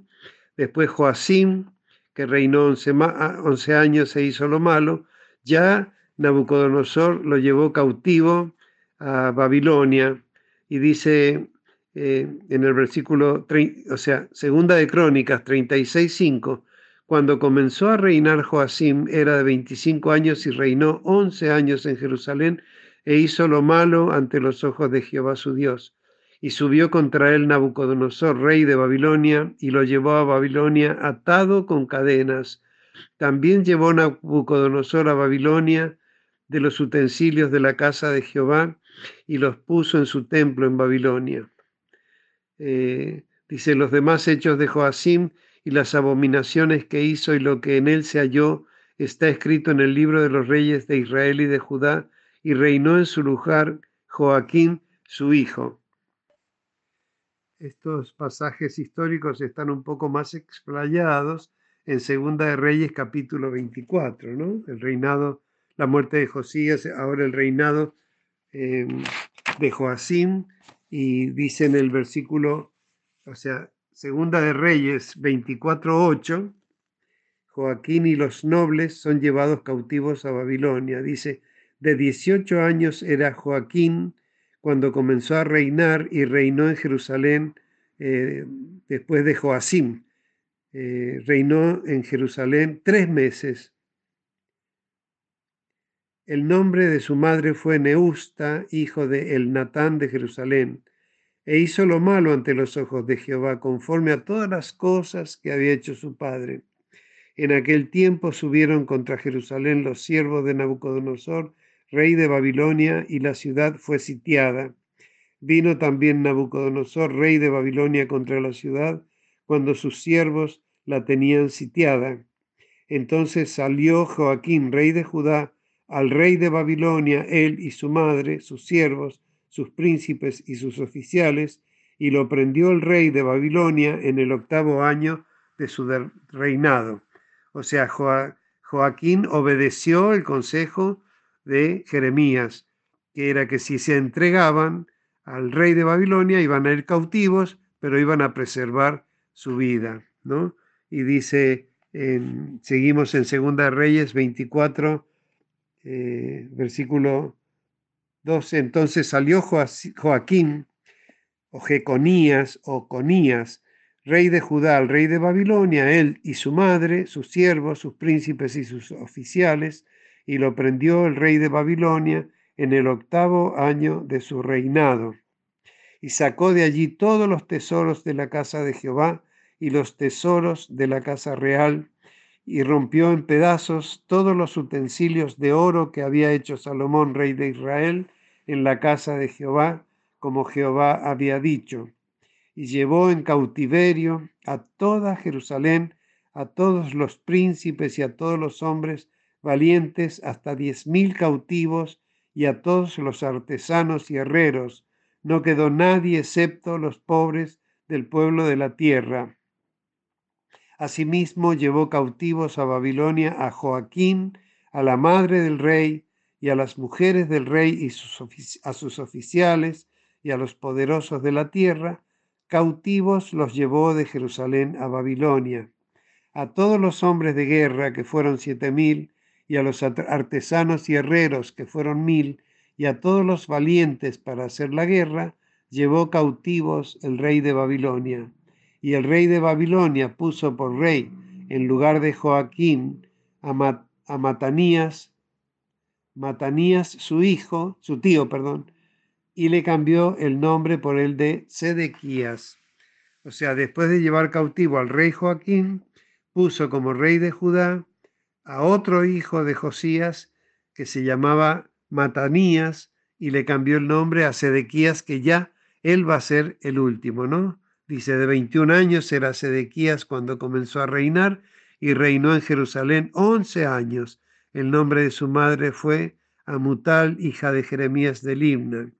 Después Joacim, que reinó 11, años e hizo lo malo, ya Nabucodonosor lo llevó cautivo a Babilonia y dice eh, en el versículo, o sea, segunda de Crónicas 36.5, cuando comenzó a reinar Joacim era de 25 años y reinó 11 años en Jerusalén e hizo lo malo ante los ojos de Jehová su Dios y subió contra él Nabucodonosor, rey de Babilonia, y lo llevó a Babilonia atado con cadenas. También llevó Nabucodonosor a Babilonia de los utensilios de la casa de Jehová y los puso en su templo en Babilonia. Eh, dice los demás hechos de Joacim y las abominaciones que hizo y lo que en él se halló está escrito en el libro de los reyes de Israel y de Judá, y reinó en su lugar Joaquín, su hijo. Estos pasajes históricos están un poco más explayados en Segunda de Reyes capítulo 24, ¿no? El reinado, la muerte de Josías, ahora el reinado em, de Joacim, y dice en el versículo, o sea, Segunda de Reyes 24.8, Joaquín y los nobles son llevados cautivos a Babilonia. Dice, de 18 años era Joaquín cuando comenzó a reinar y reinó en Jerusalén eh, después de Joacim. Eh, reinó en Jerusalén tres meses. El nombre de su madre fue Neusta, hijo de Elnatán de Jerusalén e hizo lo malo ante los ojos de Jehová, conforme a todas las cosas que había hecho su padre. En aquel tiempo subieron contra Jerusalén los siervos de Nabucodonosor, rey de Babilonia, y la ciudad fue sitiada. Vino también Nabucodonosor, rey de Babilonia, contra la ciudad, cuando sus siervos la tenían sitiada. Entonces salió Joaquín, rey de Judá, al rey de Babilonia, él y su madre, sus siervos, sus príncipes y sus oficiales, y lo prendió el rey de Babilonia en el octavo año de su reinado. O sea, Joaquín obedeció el consejo de Jeremías, que era que si se entregaban al rey de Babilonia iban a ir cautivos, pero iban a preservar su vida, ¿no? Y dice, seguimos en Segunda Reyes 24, eh, versículo entonces salió Joaquín, o Jeconías, o Conías, rey de Judá, al rey de Babilonia, él y su madre, sus siervos, sus príncipes y sus oficiales, y lo prendió el rey de Babilonia en el octavo año de su reinado. Y sacó de allí todos los tesoros de la casa de Jehová y los tesoros de la casa real, y rompió en pedazos todos los utensilios de oro que había hecho Salomón, rey de Israel, en la casa de Jehová, como Jehová había dicho, y llevó en cautiverio a toda Jerusalén, a todos los príncipes y a todos los hombres valientes, hasta diez mil cautivos, y a todos los artesanos y herreros. No quedó nadie excepto los pobres del pueblo de la tierra. Asimismo llevó cautivos a Babilonia a Joaquín, a la madre del rey, y a las mujeres del rey y a sus oficiales y a los poderosos de la tierra, cautivos los llevó de Jerusalén a Babilonia. A todos los hombres de guerra, que fueron siete mil, y a los artesanos y herreros, que fueron mil, y a todos los valientes para hacer la guerra, llevó cautivos el rey de Babilonia. Y el rey de Babilonia puso por rey, en lugar de Joaquín, a, a Matanías, Matanías, su hijo, su tío, perdón, y le cambió el nombre por el de Sedequías. O sea, después de llevar cautivo al rey Joaquín, puso como rey de Judá a otro hijo de Josías que se llamaba Matanías y le cambió el nombre a Sedequías, que ya él va a ser el último, ¿no? Dice, de 21 años era Sedequías cuando comenzó a reinar y reinó en Jerusalén 11 años el nombre de su madre fue Amutal, hija de Jeremías de Limna,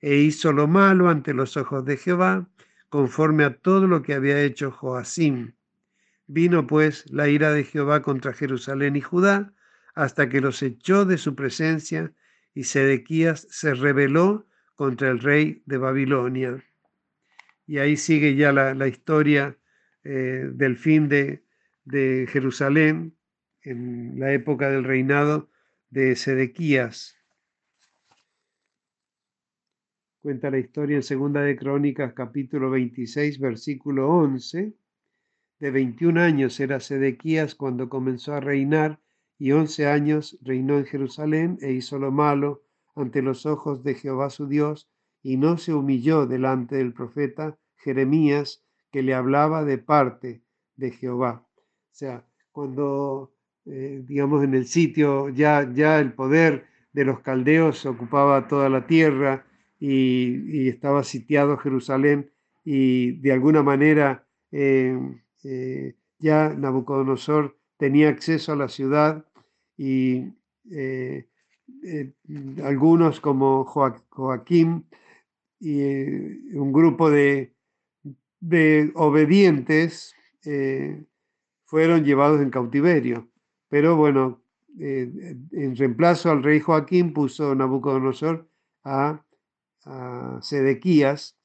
e hizo lo malo ante los ojos de Jehová, conforme a todo lo que había hecho Joacim. Vino pues la ira de Jehová contra Jerusalén y Judá, hasta que los echó de su presencia, y Sedequías se rebeló contra el rey de Babilonia. Y ahí sigue ya la, historia eh, del fin de Jerusalén, en la época del reinado de Sedequías. Cuenta la historia en Segunda de Crónicas, capítulo 26, versículo 11. De 21 años era Sedequías cuando comenzó a reinar y 11 años reinó en Jerusalén e hizo lo malo ante los ojos de Jehová su Dios y no se humilló delante del profeta Jeremías que le hablaba de parte de Jehová. O sea, cuando eh, digamos, en el sitio, ya, ya el poder de los caldeos ocupaba toda la tierra y, estaba sitiado Jerusalén y de alguna manera eh, eh, ya Nabucodonosor tenía acceso a la ciudad y eh, algunos como Joaquín y un grupo de, de obedientes fueron llevados en cautiverio. Pero bueno, en reemplazo al rey Joaquín puso Nabucodonosor a, a Sedequías,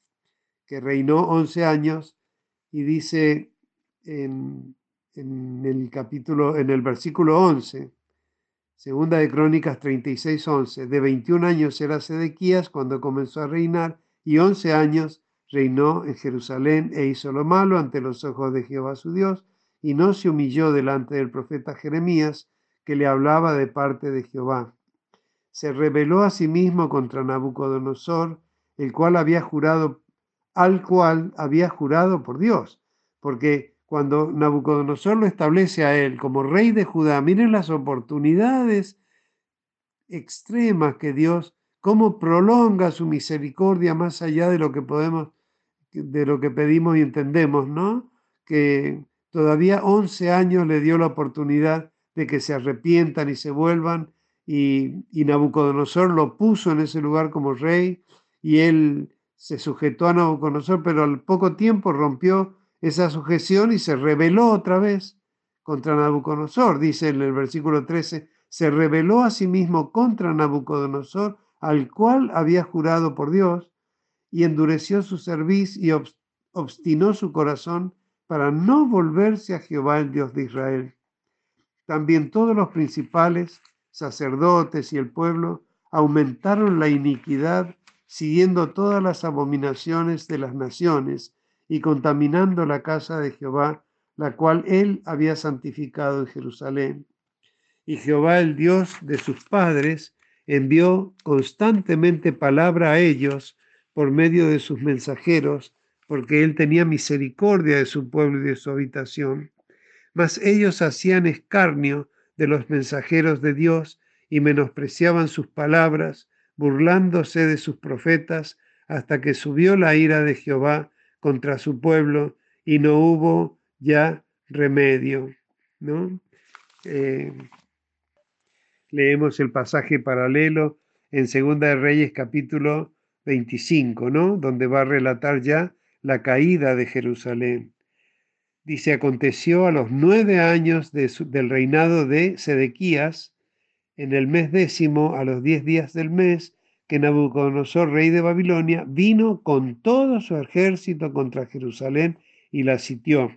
que reinó 11 años y dice en, en, el capítulo, en el versículo 11, segunda de Crónicas 36, 11, de 21 años era Sedequías cuando comenzó a reinar y 11 años reinó en Jerusalén e hizo lo malo ante los ojos de Jehová su Dios y no se humilló delante del profeta Jeremías que le hablaba de parte de Jehová. Se rebeló a sí mismo contra Nabucodonosor, el cual había jurado, al cual había jurado por Dios, porque cuando Nabucodonosor lo establece a él como rey de Judá, miren las oportunidades extremas que Dios, cómo prolonga su misericordia más allá de lo que podemos, de lo que pedimos y entendemos, ¿no? Que todavía 11 años le dio la oportunidad de que se arrepientan y se vuelvan, y, Nabucodonosor lo puso en ese lugar como rey, y él se sujetó a Nabucodonosor, pero al poco tiempo rompió esa sujeción y se rebeló otra vez contra Nabucodonosor. Dice en el versículo 13, se rebeló a sí mismo contra Nabucodonosor, al cual había jurado por Dios, y endureció su cerviz y obstinó su corazón para no volverse a Jehová el Dios de Israel. También todos los principales, sacerdotes y el pueblo aumentaron la iniquidad siguiendo todas las abominaciones de las naciones y contaminando la casa de Jehová, la cual él había santificado en Jerusalén. Y Jehová, el Dios de sus padres, envió constantemente palabra a ellos por medio de sus mensajeros, porque él tenía misericordia de su pueblo y de su habitación. Mas ellos hacían escarnio de los mensajeros de Dios y menospreciaban sus palabras, burlándose de sus profetas, hasta que subió la ira de Jehová contra su pueblo y no hubo ya remedio. ¿no? Eh, leemos el pasaje paralelo en Segunda de Reyes capítulo 25, ¿no? donde va a relatar ya la caída de Jerusalén. Dice, aconteció a los nueve años del reinado de Sedequías, en el mes décimo, a los diez días del mes, que Nabucodonosor, rey de Babilonia, vino con todo su ejército contra Jerusalén y la sitió,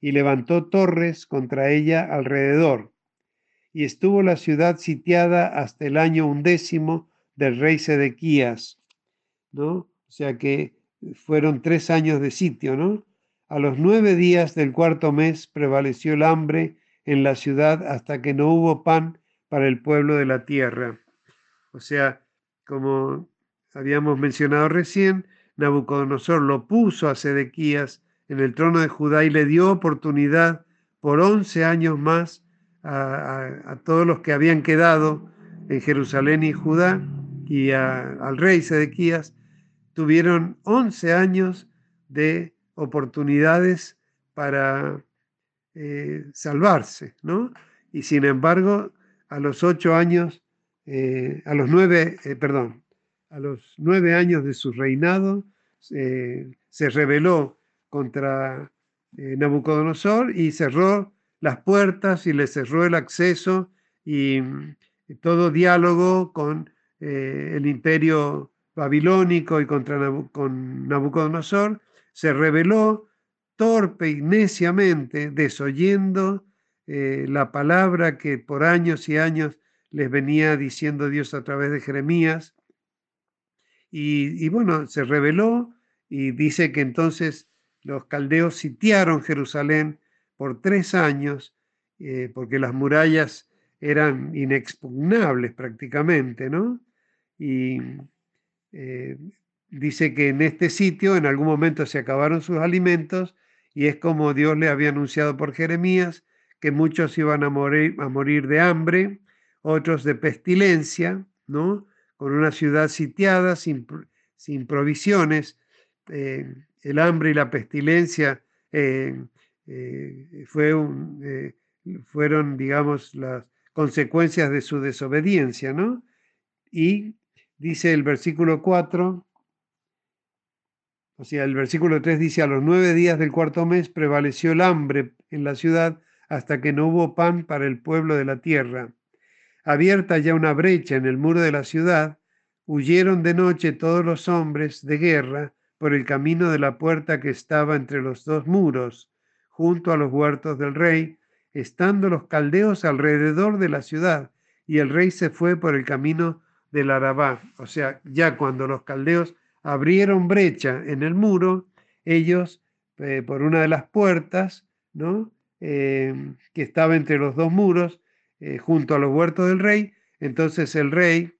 y levantó torres contra ella alrededor. Y estuvo la ciudad sitiada hasta el año undécimo del rey Sedequías, ¿no? O sea que fueron tres años de sitio, ¿no? A los nueve días del cuarto mes prevaleció el hambre en la ciudad hasta que no hubo pan para el pueblo de la tierra. O sea, como habíamos mencionado recién, Nabucodonosor lo puso a Sedequías en el trono de Judá y le dio oportunidad por 11 años más a, todos los que habían quedado en Jerusalén y Judá y al rey Sedequías. Tuvieron 11 años de oportunidades para eh, salvarse, ¿no? Y sin embargo, a los ocho años eh, a los nueve, eh, perdón, a los nueve años de su reinado, se rebeló contra Nabucodonosor y cerró las puertas y le cerró el acceso y, todo diálogo con el imperio babilónico y contra con Nabucodonosor, se rebeló torpe y neciamente, desoyendo la palabra que por años y años les venía diciendo Dios a través de Jeremías. Y, bueno, se reveló y dice que entonces los caldeos sitiaron Jerusalén por tres años, eh, porque las murallas eran inexpugnables prácticamente, ¿no? Y eh, dice que en este sitio en algún momento se acabaron sus alimentos y es como Dios le había anunciado por Jeremías que muchos iban a morir, a morir de hambre otros de pestilencia, ¿no? Con una ciudad sitiada, sin, sin provisiones. Eh, el hambre y la pestilencia eh, fue fueron, digamos, las consecuencias de su desobediencia, ¿no? Y dice el versículo 4, o sea, el versículo 3 dice, a los nueve días del cuarto mes prevaleció el hambre en la ciudad hasta que no hubo pan para el pueblo de la tierra. Abierta ya una brecha en el muro de la ciudad, huyeron de noche todos los hombres de guerra por el camino de la puerta que estaba entre los dos muros, junto a los huertos del rey, estando los caldeos alrededor de la ciudad, y el rey se fue por el camino del Arabá. O sea, ya cuando los caldeos abrieron brecha en el muro, ellos, eh, por una de las puertas, ¿no? Eh, que estaba entre los dos muros, eh, junto a los huertos del rey, entonces el rey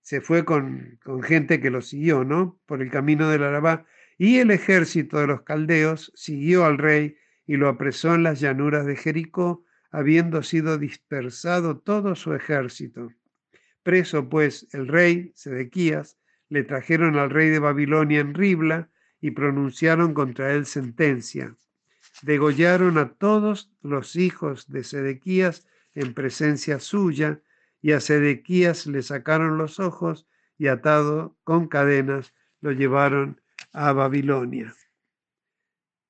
se fue con, con, gente que lo siguió, ¿no? Por el camino del Arabá, y el ejército de los caldeos siguió al rey y lo apresó en las llanuras de Jericó, habiendo sido dispersado todo su ejército. Preso pues el rey, Sedequías, le trajeron al rey de Babilonia en Ribla y pronunciaron contra él sentencia. Degollaron a todos los hijos de Sedequías en presencia suya, y a Sedequías le sacaron los ojos y atado con cadenas lo llevaron a Babilonia.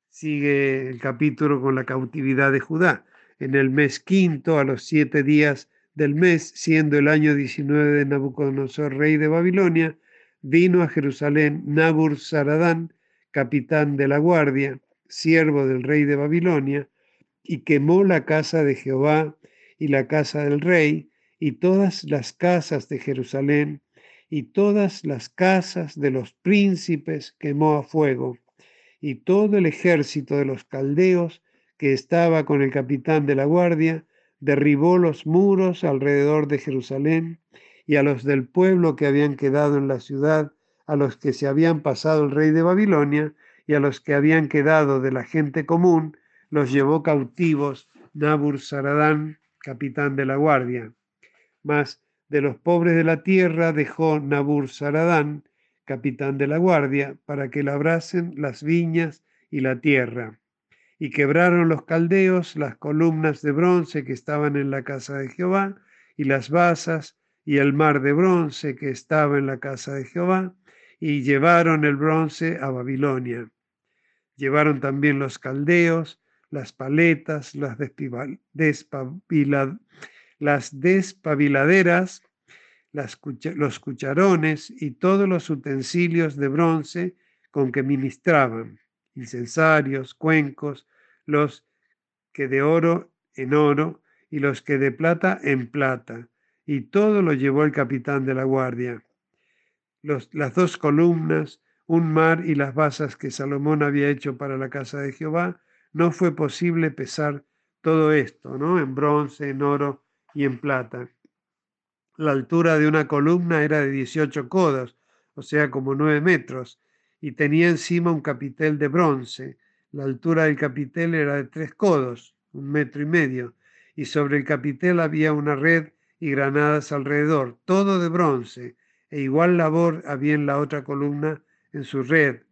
Sigue el capítulo con la cautividad de Judá. En el mes quinto, a los siete días del mes, siendo el año 19 de Nabucodonosor, rey de Babilonia, vino a Jerusalén Nabur Saradán, capitán de la guardia, siervo del rey de Babilonia, y quemó la casa de Jehová y la casa del rey, y todas las casas de Jerusalén, y todas las casas de los príncipes quemó a fuego. Y todo el ejército de los caldeos que estaba con el capitán de la guardia derribó los muros alrededor de Jerusalén y a los del pueblo que habían quedado en la ciudad, a los que se habían pasado el rey de Babilonia y a los que habían quedado de la gente común, los llevó cautivos Nabur Saradán, capitán de la guardia. Mas de los pobres de la tierra dejó Nabur Saradán, capitán de la guardia, para que labrasen las viñas y la tierra. Y quebraron los caldeos las columnas de bronce que estaban en la casa de Jehová, y las basas, y el mar de bronce que estaba en la casa de Jehová, y llevaron el bronce a Babilonia. Llevaron también los caldeos, las paletas, las, las despabiladeras, los cucharones y todos los utensilios de bronce con que ministraban, incensarios, cuencos, los que de oro en oro y los que de plata en plata, y todo lo llevó el capitán de la guardia. las dos columnas, un mar y las basas que Salomón había hecho para la casa de Jehová, no fue posible pesar todo esto, ¿no? En bronce, en oro y en plata. La altura de una columna era de 18 codos, o sea, como 9 metros, y tenía encima un capitel de bronce. La altura del capitel era de 3 codos, un metro y medio, y sobre el capitel había una red y granadas alrededor, todo de bronce, e igual labor había en la otra columna en su red,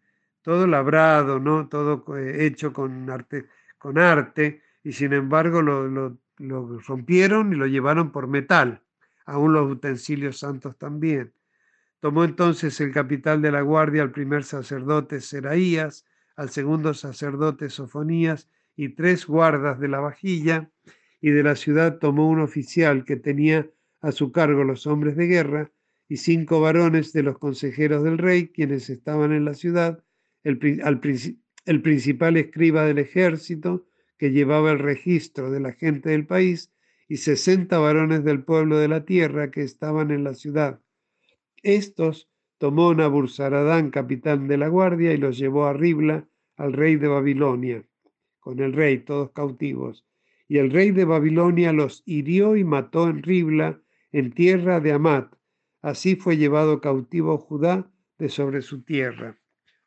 todo labrado, ¿no? Todo eh, hecho con arte, con arte y sin embargo lo, lo rompieron y lo llevaron por metal aún los utensilios santos también. Tomó entonces el capital de la guardia al primer sacerdote Seraías, al segundo sacerdote Sofonías y tres guardas de la vajilla, y de la ciudad tomó un oficial que tenía a su cargo los hombres de guerra, y cinco varones de los consejeros del rey, quienes estaban en la ciudad, el, el principal escriba del ejército, que llevaba el registro de la gente del país, y sesenta varones del pueblo de la tierra que estaban en la ciudad. Estos tomó Naburzaradán, capitán de la guardia, y los llevó a Ribla, al rey de Babilonia, con el rey, todos cautivos. Y el rey de Babilonia los hirió y mató en Ribla, en tierra de Amat. Así fue llevado cautivo Judá de sobre su tierra.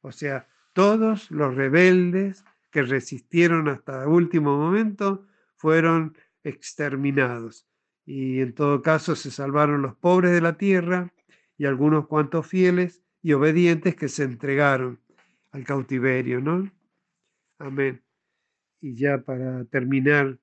O sea, todos los rebeldes que resistieron hasta el último momento fueron exterminados. Y en todo caso se salvaron los pobres de la tierra y algunos cuantos fieles y obedientes que se entregaron al cautiverio, ¿no? Amén. y ya para terminar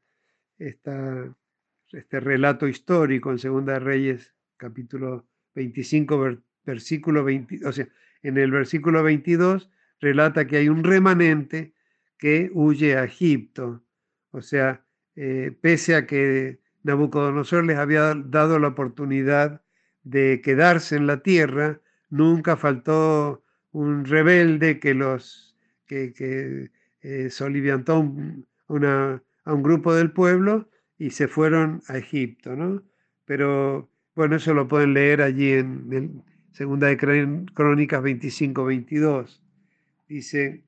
este relato histórico en Segunda Reyes, capítulo 25, versículo 20, o sea, en el versículo 22 relata que hay un remanente que huye a Egipto. O sea, eh, pese a que Nabucodonosor les había dado la oportunidad de quedarse en la tierra, nunca faltó un rebelde que los que, eh, soliviantó a un grupo del pueblo y se fueron a Egipto, ¿no? Pero bueno, eso lo pueden leer allí en, en Segunda de Crónicas 25-22. Dice,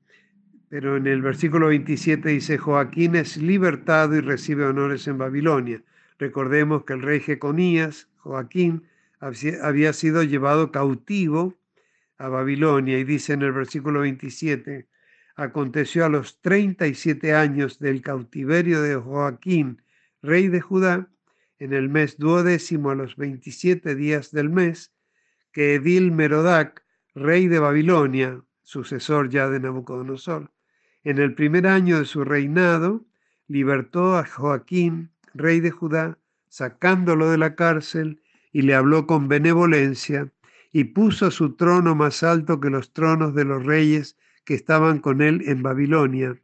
pero en el versículo 27 dice, Joaquín es libertado y recibe honores en Babilonia. Recordemos que el rey Jeconías, Joaquín, había sido llevado cautivo a Babilonia. Y dice en el versículo 27, aconteció a los 37 años del cautiverio de Joaquín, rey de Judá, en el mes duodécimo a los 27 días del mes, que Edil Merodac, rey de Babilonia, sucesor ya de Nabucodonosor, en el primer año de su reinado, libertó a Joaquín, rey de Judá, sacándolo de la cárcel y le habló con benevolencia y puso su trono más alto que los tronos de los reyes que estaban con él en Babilonia,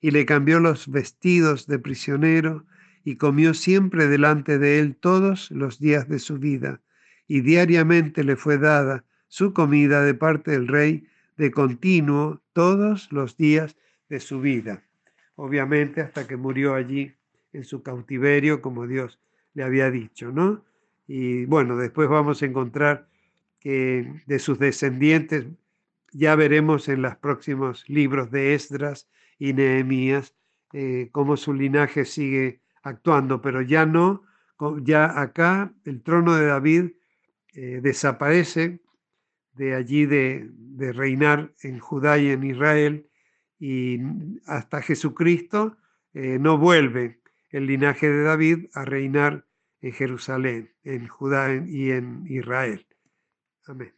y le cambió los vestidos de prisionero y comió siempre delante de él todos los días de su vida, y diariamente le fue dada su comida de parte del rey de continuo todos los días de su vida. Obviamente hasta que murió allí en su cautiverio, como Dios le había dicho, ¿no? Y bueno, después vamos a encontrar que de sus descendientes, ya veremos en los próximos libros de Esdras y Nehemías, eh, cómo su linaje sigue actuando, pero ya no, ya acá el trono de David eh, desaparece de allí de, de reinar en Judá y en Israel y hasta Jesucristo eh, no vuelve el linaje de David a reinar en Jerusalén, en Judá y en Israel. Amén.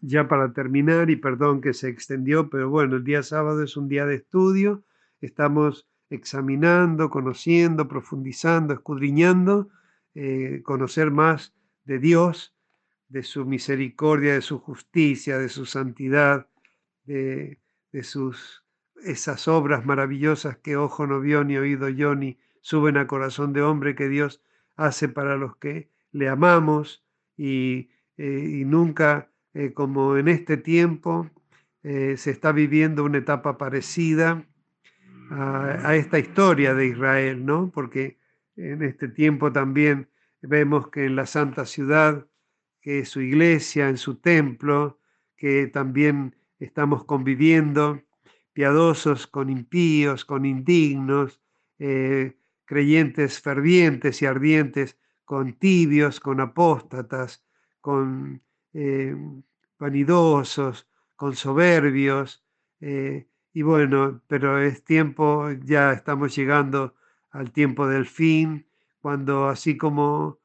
Ya para terminar, y perdón que se extendió, pero bueno, el día sábado es un día de estudio, estamos examinando, conociendo, profundizando, escudriñando, eh, conocer más de Dios, de su misericordia, de su justicia, de su santidad, de, de sus esas obras maravillosas que ojo no vio ni oído yo ni suben a corazón de hombre que Dios hace para los que le amamos y, eh, nunca eh, como en este tiempo eh, se está viviendo una etapa parecida a, esta historia de Israel, ¿no? Porque en este tiempo también vemos que en la santa ciudad, que es su iglesia, en su templo, que también estamos conviviendo, piadosos con impíos, con indignos, creyentes fervientes y ardientes, con tibios, con apóstatas, con eh, vanidosos, con soberbios. Eh, y bueno, pero es tiempo, ya estamos llegando al tiempo del fin, cuando así como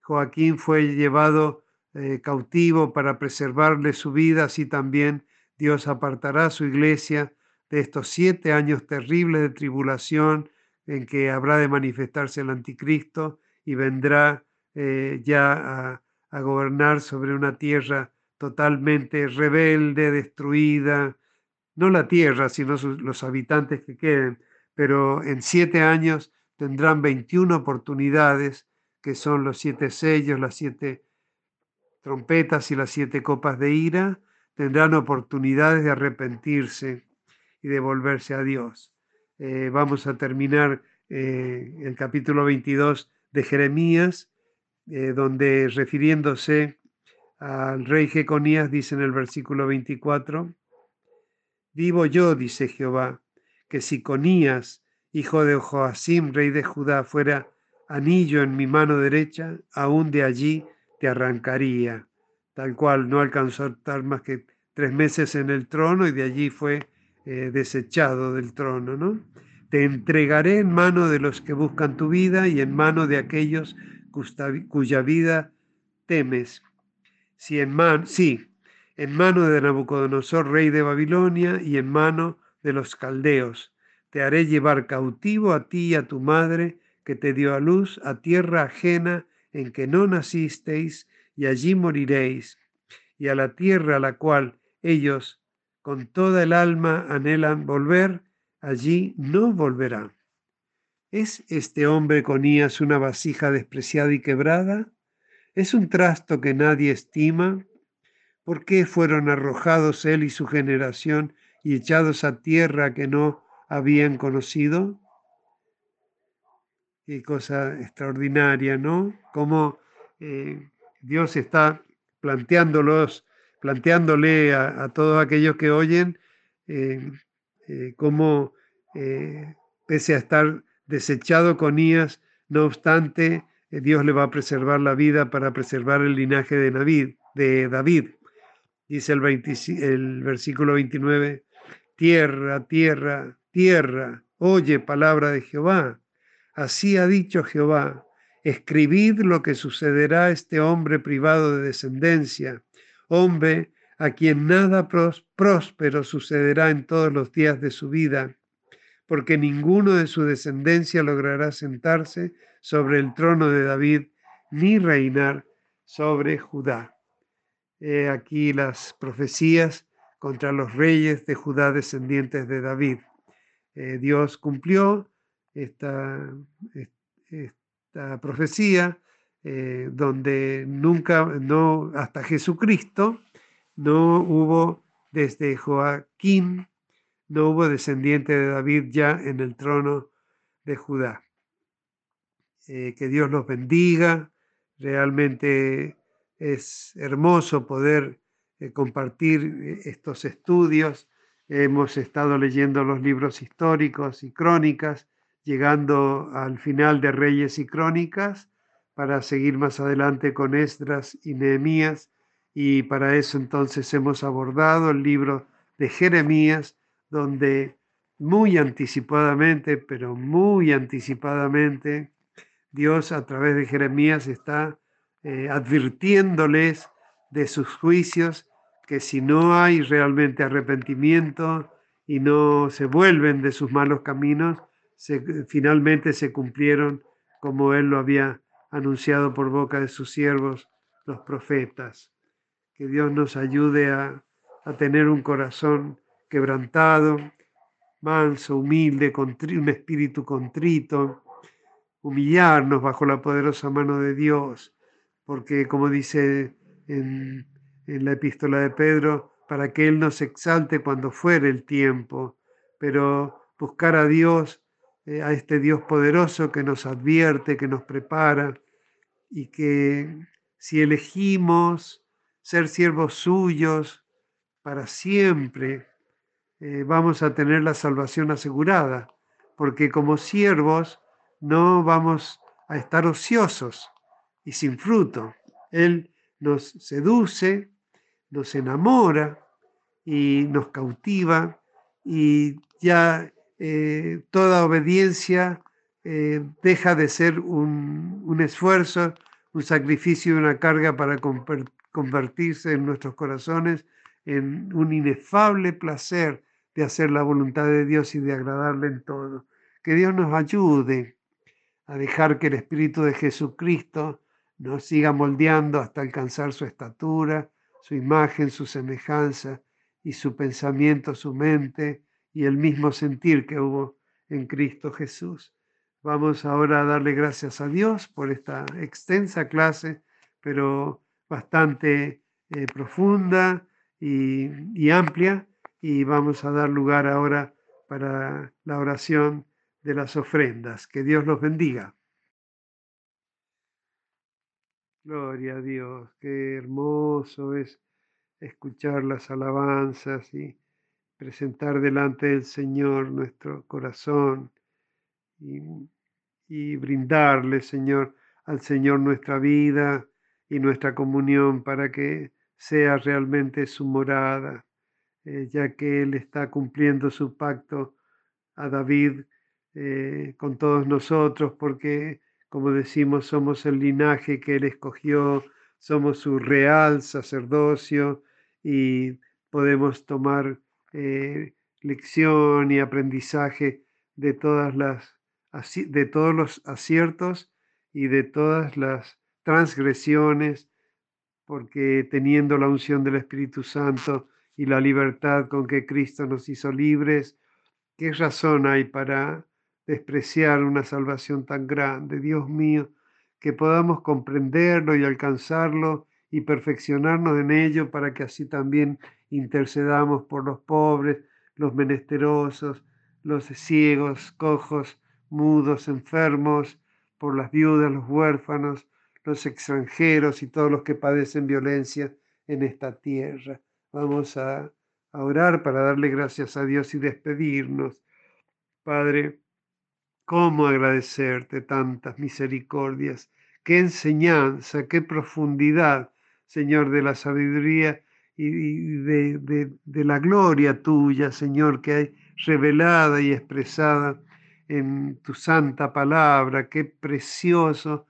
Joaquín fue llevado eh, cautivo para preservarle su vida, así también Dios apartará a su iglesia de estos siete años terribles de tribulación en que habrá de manifestarse el anticristo y vendrá eh, ya a, gobernar sobre una tierra totalmente rebelde, destruida, no la tierra, sino los habitantes que queden, pero en siete años tendrán 21 oportunidades, que son los siete sellos, las siete trompetas y las siete copas de ira, tendrán oportunidades de arrepentirse y de volverse a Dios. Eh, vamos a terminar eh, el capítulo 22 de Jeremías, eh, donde refiriéndose al rey Jeconías, dice en el versículo 24, Vivo yo, dice Jehová, que si Conías, hijo de Joacim, rey de Judá, fuera anillo en mi mano derecha, aún de allí te arrancaría. Tal cual, no alcanzó a estar más que tres meses en el trono y de allí fue eh, desechado del trono, ¿no? Te entregaré en mano de los que buscan tu vida y en mano de aquellos cuya vida temes. Si en man, sí, en mano de Nabucodonosor, rey de Babilonia, y en mano de los caldeos, te haré llevar cautivo a ti y a tu madre, que te dio a luz, a tierra ajena en que no nacisteis, y allí moriréis, y a la tierra a la cual ellos con toda el alma anhelan volver, allí no volverán. ¿Es este hombre Conías una vasija despreciada y quebrada? ¿Es un trasto que nadie estima? ¿Por qué fueron arrojados él y su generación y echados a tierra que no habían conocido? Qué cosa extraordinaria, ¿no? Cómo eh, Dios está planteándolos, planteándole a, todos aquellos que oyen eh, eh, cómo, pese a estar desechado Conías, no obstante, Dios le va a preservar la vida para preservar el linaje de David. De David. Dice el, el versículo 29, tierra, tierra, tierra, oye palabra de Jehová. Así ha dicho Jehová, escribid lo que sucederá a este hombre privado de descendencia, hombre a quien nada próspero sucederá en todos los días de su vida, porque ninguno de su descendencia logrará sentarse sobre el trono de David, ni reinar sobre Judá. aquí las profecías contra los reyes de Judá descendientes de David. Eh, Dios cumplió esta, esta profecía eh, donde nunca, no, hasta Jesucristo, no hubo desde Joaquín, no hubo descendiente de David ya en el trono de Judá. Eh, que Dios los bendiga. Realmente es hermoso poder eh, compartir estos estudios. Hemos estado leyendo los libros históricos y crónicas, llegando al final de Reyes y Crónicas, para seguir más adelante con Esdras y Nehemías. Y para eso entonces hemos abordado el libro de Jeremías, donde muy anticipadamente, pero muy anticipadamente, Dios a través de Jeremías está eh, advirtiéndoles de sus juicios, que si no hay realmente arrepentimiento y no se vuelven de sus malos caminos, finalmente se cumplieron como Él lo había anunciado por boca de sus siervos, los profetas. Que Dios nos ayude a, a tener un corazón quebrantado, manso, humilde, un espíritu contrito, humillarnos bajo la poderosa mano de Dios, porque como dice en, la epístola de Pedro, para que Él nos exalte cuando fuere el tiempo, pero buscar a Dios, a este Dios poderoso que nos advierte, que nos prepara y que si elegimos ser siervos suyos para siempre, eh, vamos a tener la salvación asegurada, porque como siervos no vamos a estar ociosos y sin fruto. Él nos seduce, nos enamora y nos cautiva y ya eh, toda obediencia eh, deja de ser un, un, esfuerzo, un sacrificio y una carga para convertirse en nuestros corazones en un inefable placer de hacer la voluntad de Dios y de agradarle en todo. Que Dios nos ayude a dejar que el Espíritu de Jesucristo nos siga moldeando hasta alcanzar su estatura, su imagen, su semejanza y su pensamiento, su mente y el mismo sentir que hubo en Cristo Jesús. Vamos ahora a darle gracias a Dios por esta extensa clase, pero bastante eh, profunda y, y amplia, y vamos a dar lugar ahora para la oración de las ofrendas. Que Dios los bendiga. Gloria a Dios, qué hermoso es escuchar las alabanzas y presentar delante del Señor nuestro corazón y, brindarle, Señor, al Señor nuestra vida y nuestra comunión para que sea realmente su morada, eh, ya que Él está cumpliendo su pacto a David eh, con todos nosotros, porque, como decimos, somos el linaje que Él escogió, somos su real sacerdocio y podemos tomar eh, lección y aprendizaje de todas las de todos los aciertos y de todas las transgresiones, porque teniendo la unción del Espíritu Santo y la libertad con que Cristo nos hizo libres, ¿qué razón hay para despreciar una salvación tan grande? Dios mío, que podamos comprenderlo y alcanzarlo y perfeccionarnos en ello para que así también intercedamos por los pobres, los menesterosos, los ciegos, cojos, mudos, enfermos, por las viudas, los huérfanos, los extranjeros y todos los que padecen violencia en esta tierra. Vamos a, a orar para darle gracias a Dios y despedirnos. Padre, ¿cómo agradecerte tantas misericordias? Qué enseñanza, qué profundidad, Señor, de la sabiduría y de, de, de la gloria tuya, Señor, que hay revelada y expresada en tu santa palabra. Qué precioso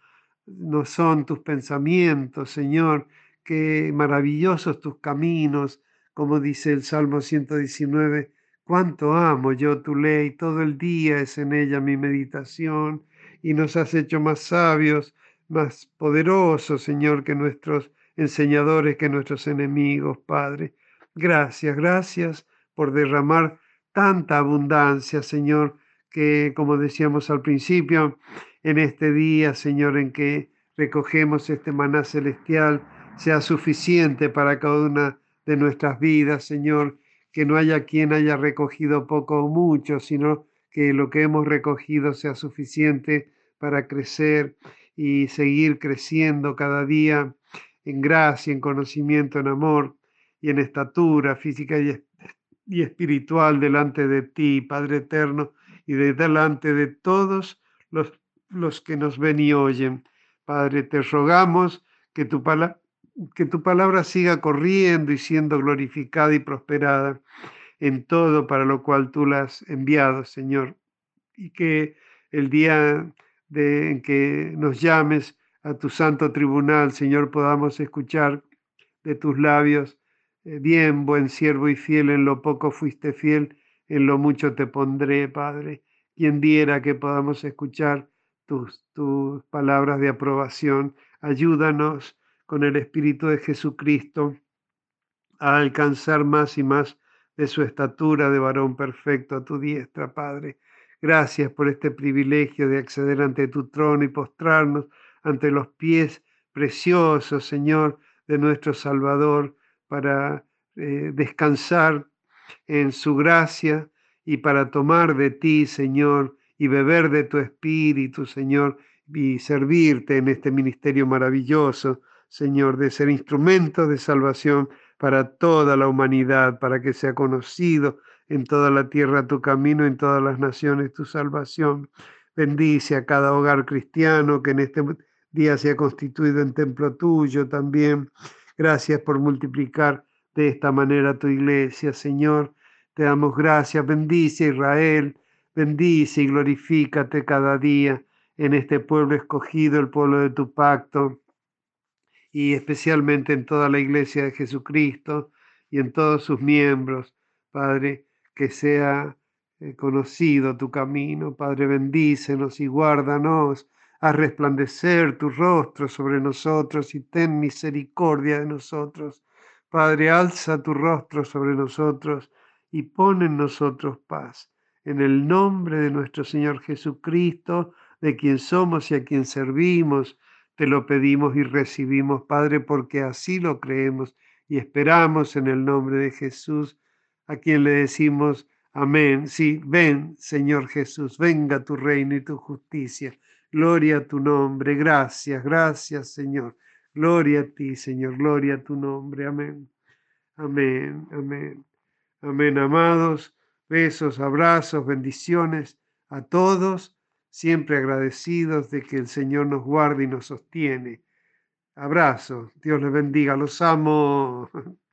no son tus pensamientos, Señor. Qué maravillosos tus caminos, como dice el Salmo 119. Cuánto amo yo tu ley, todo el día es en ella mi meditación y nos has hecho más sabios, más poderosos, Señor, que nuestros enseñadores, que nuestros enemigos, Padre. Gracias, gracias por derramar tanta abundancia, Señor, que como decíamos al principio, en este día, Señor, en que recogemos este maná celestial, sea suficiente para cada una de nuestras vidas, Señor, que no haya quien haya recogido poco o mucho, sino que lo que hemos recogido sea suficiente para crecer y seguir creciendo cada día en gracia, en conocimiento, en amor y en estatura física y, espiritual delante de ti, Padre eterno, y de delante de todos los, los que nos ven y oyen. Padre, te rogamos que tu, que tu palabra siga corriendo y siendo glorificada y prosperada en todo para lo cual tú la has enviado, Señor. Y que el día de, en que nos llames a tu santo tribunal, Señor, podamos escuchar de tus labios, eh, bien, buen siervo y fiel, en lo poco fuiste fiel, en lo mucho te pondré, Padre. Quien diera que podamos escuchar tus, tus palabras de aprobación. Ayúdanos con el Espíritu de Jesucristo a alcanzar más y más de su estatura de varón perfecto a tu diestra, Padre. Gracias por este privilegio de acceder ante tu trono y postrarnos ante los pies preciosos, Señor, de nuestro Salvador, para eh, descansar en su gracia y para tomar de ti, Señor, y beber de tu espíritu, Señor, y servirte en este ministerio maravilloso, Señor, de ser instrumento de salvación para toda la humanidad, para que sea conocido en toda la tierra tu camino, en todas las naciones tu salvación. Bendice a cada hogar cristiano que en este día se ha constituido en templo tuyo también. Gracias por multiplicar de esta manera tu iglesia, Señor. Te damos gracias. Bendice Israel, bendice y glorifícate cada día en este pueblo escogido, el pueblo de tu pacto y especialmente en toda la iglesia de Jesucristo y en todos sus miembros, Padre, que sea eh, conocido tu camino, Padre, bendícenos y guárdanos, a resplandecer tu rostro sobre nosotros y ten misericordia de nosotros. Padre, alza tu rostro sobre nosotros y pon en nosotros paz. En el nombre de nuestro Señor Jesucristo, de quien somos y a quien servimos, te lo pedimos y recibimos, Padre, porque así lo creemos y esperamos en el nombre de Jesús, a quien le decimos amén. Sí, ven, Señor Jesús, venga tu reino y tu justicia. Gloria a tu nombre, gracias, gracias, Señor. Gloria a ti, Señor, gloria a tu nombre. Amén. Amén, amén. Amén, amados. Besos, abrazos, bendiciones a todos siempre agradecidos de que el Señor nos guarde y nos sostiene. Abrazo, Dios les bendiga, los amo.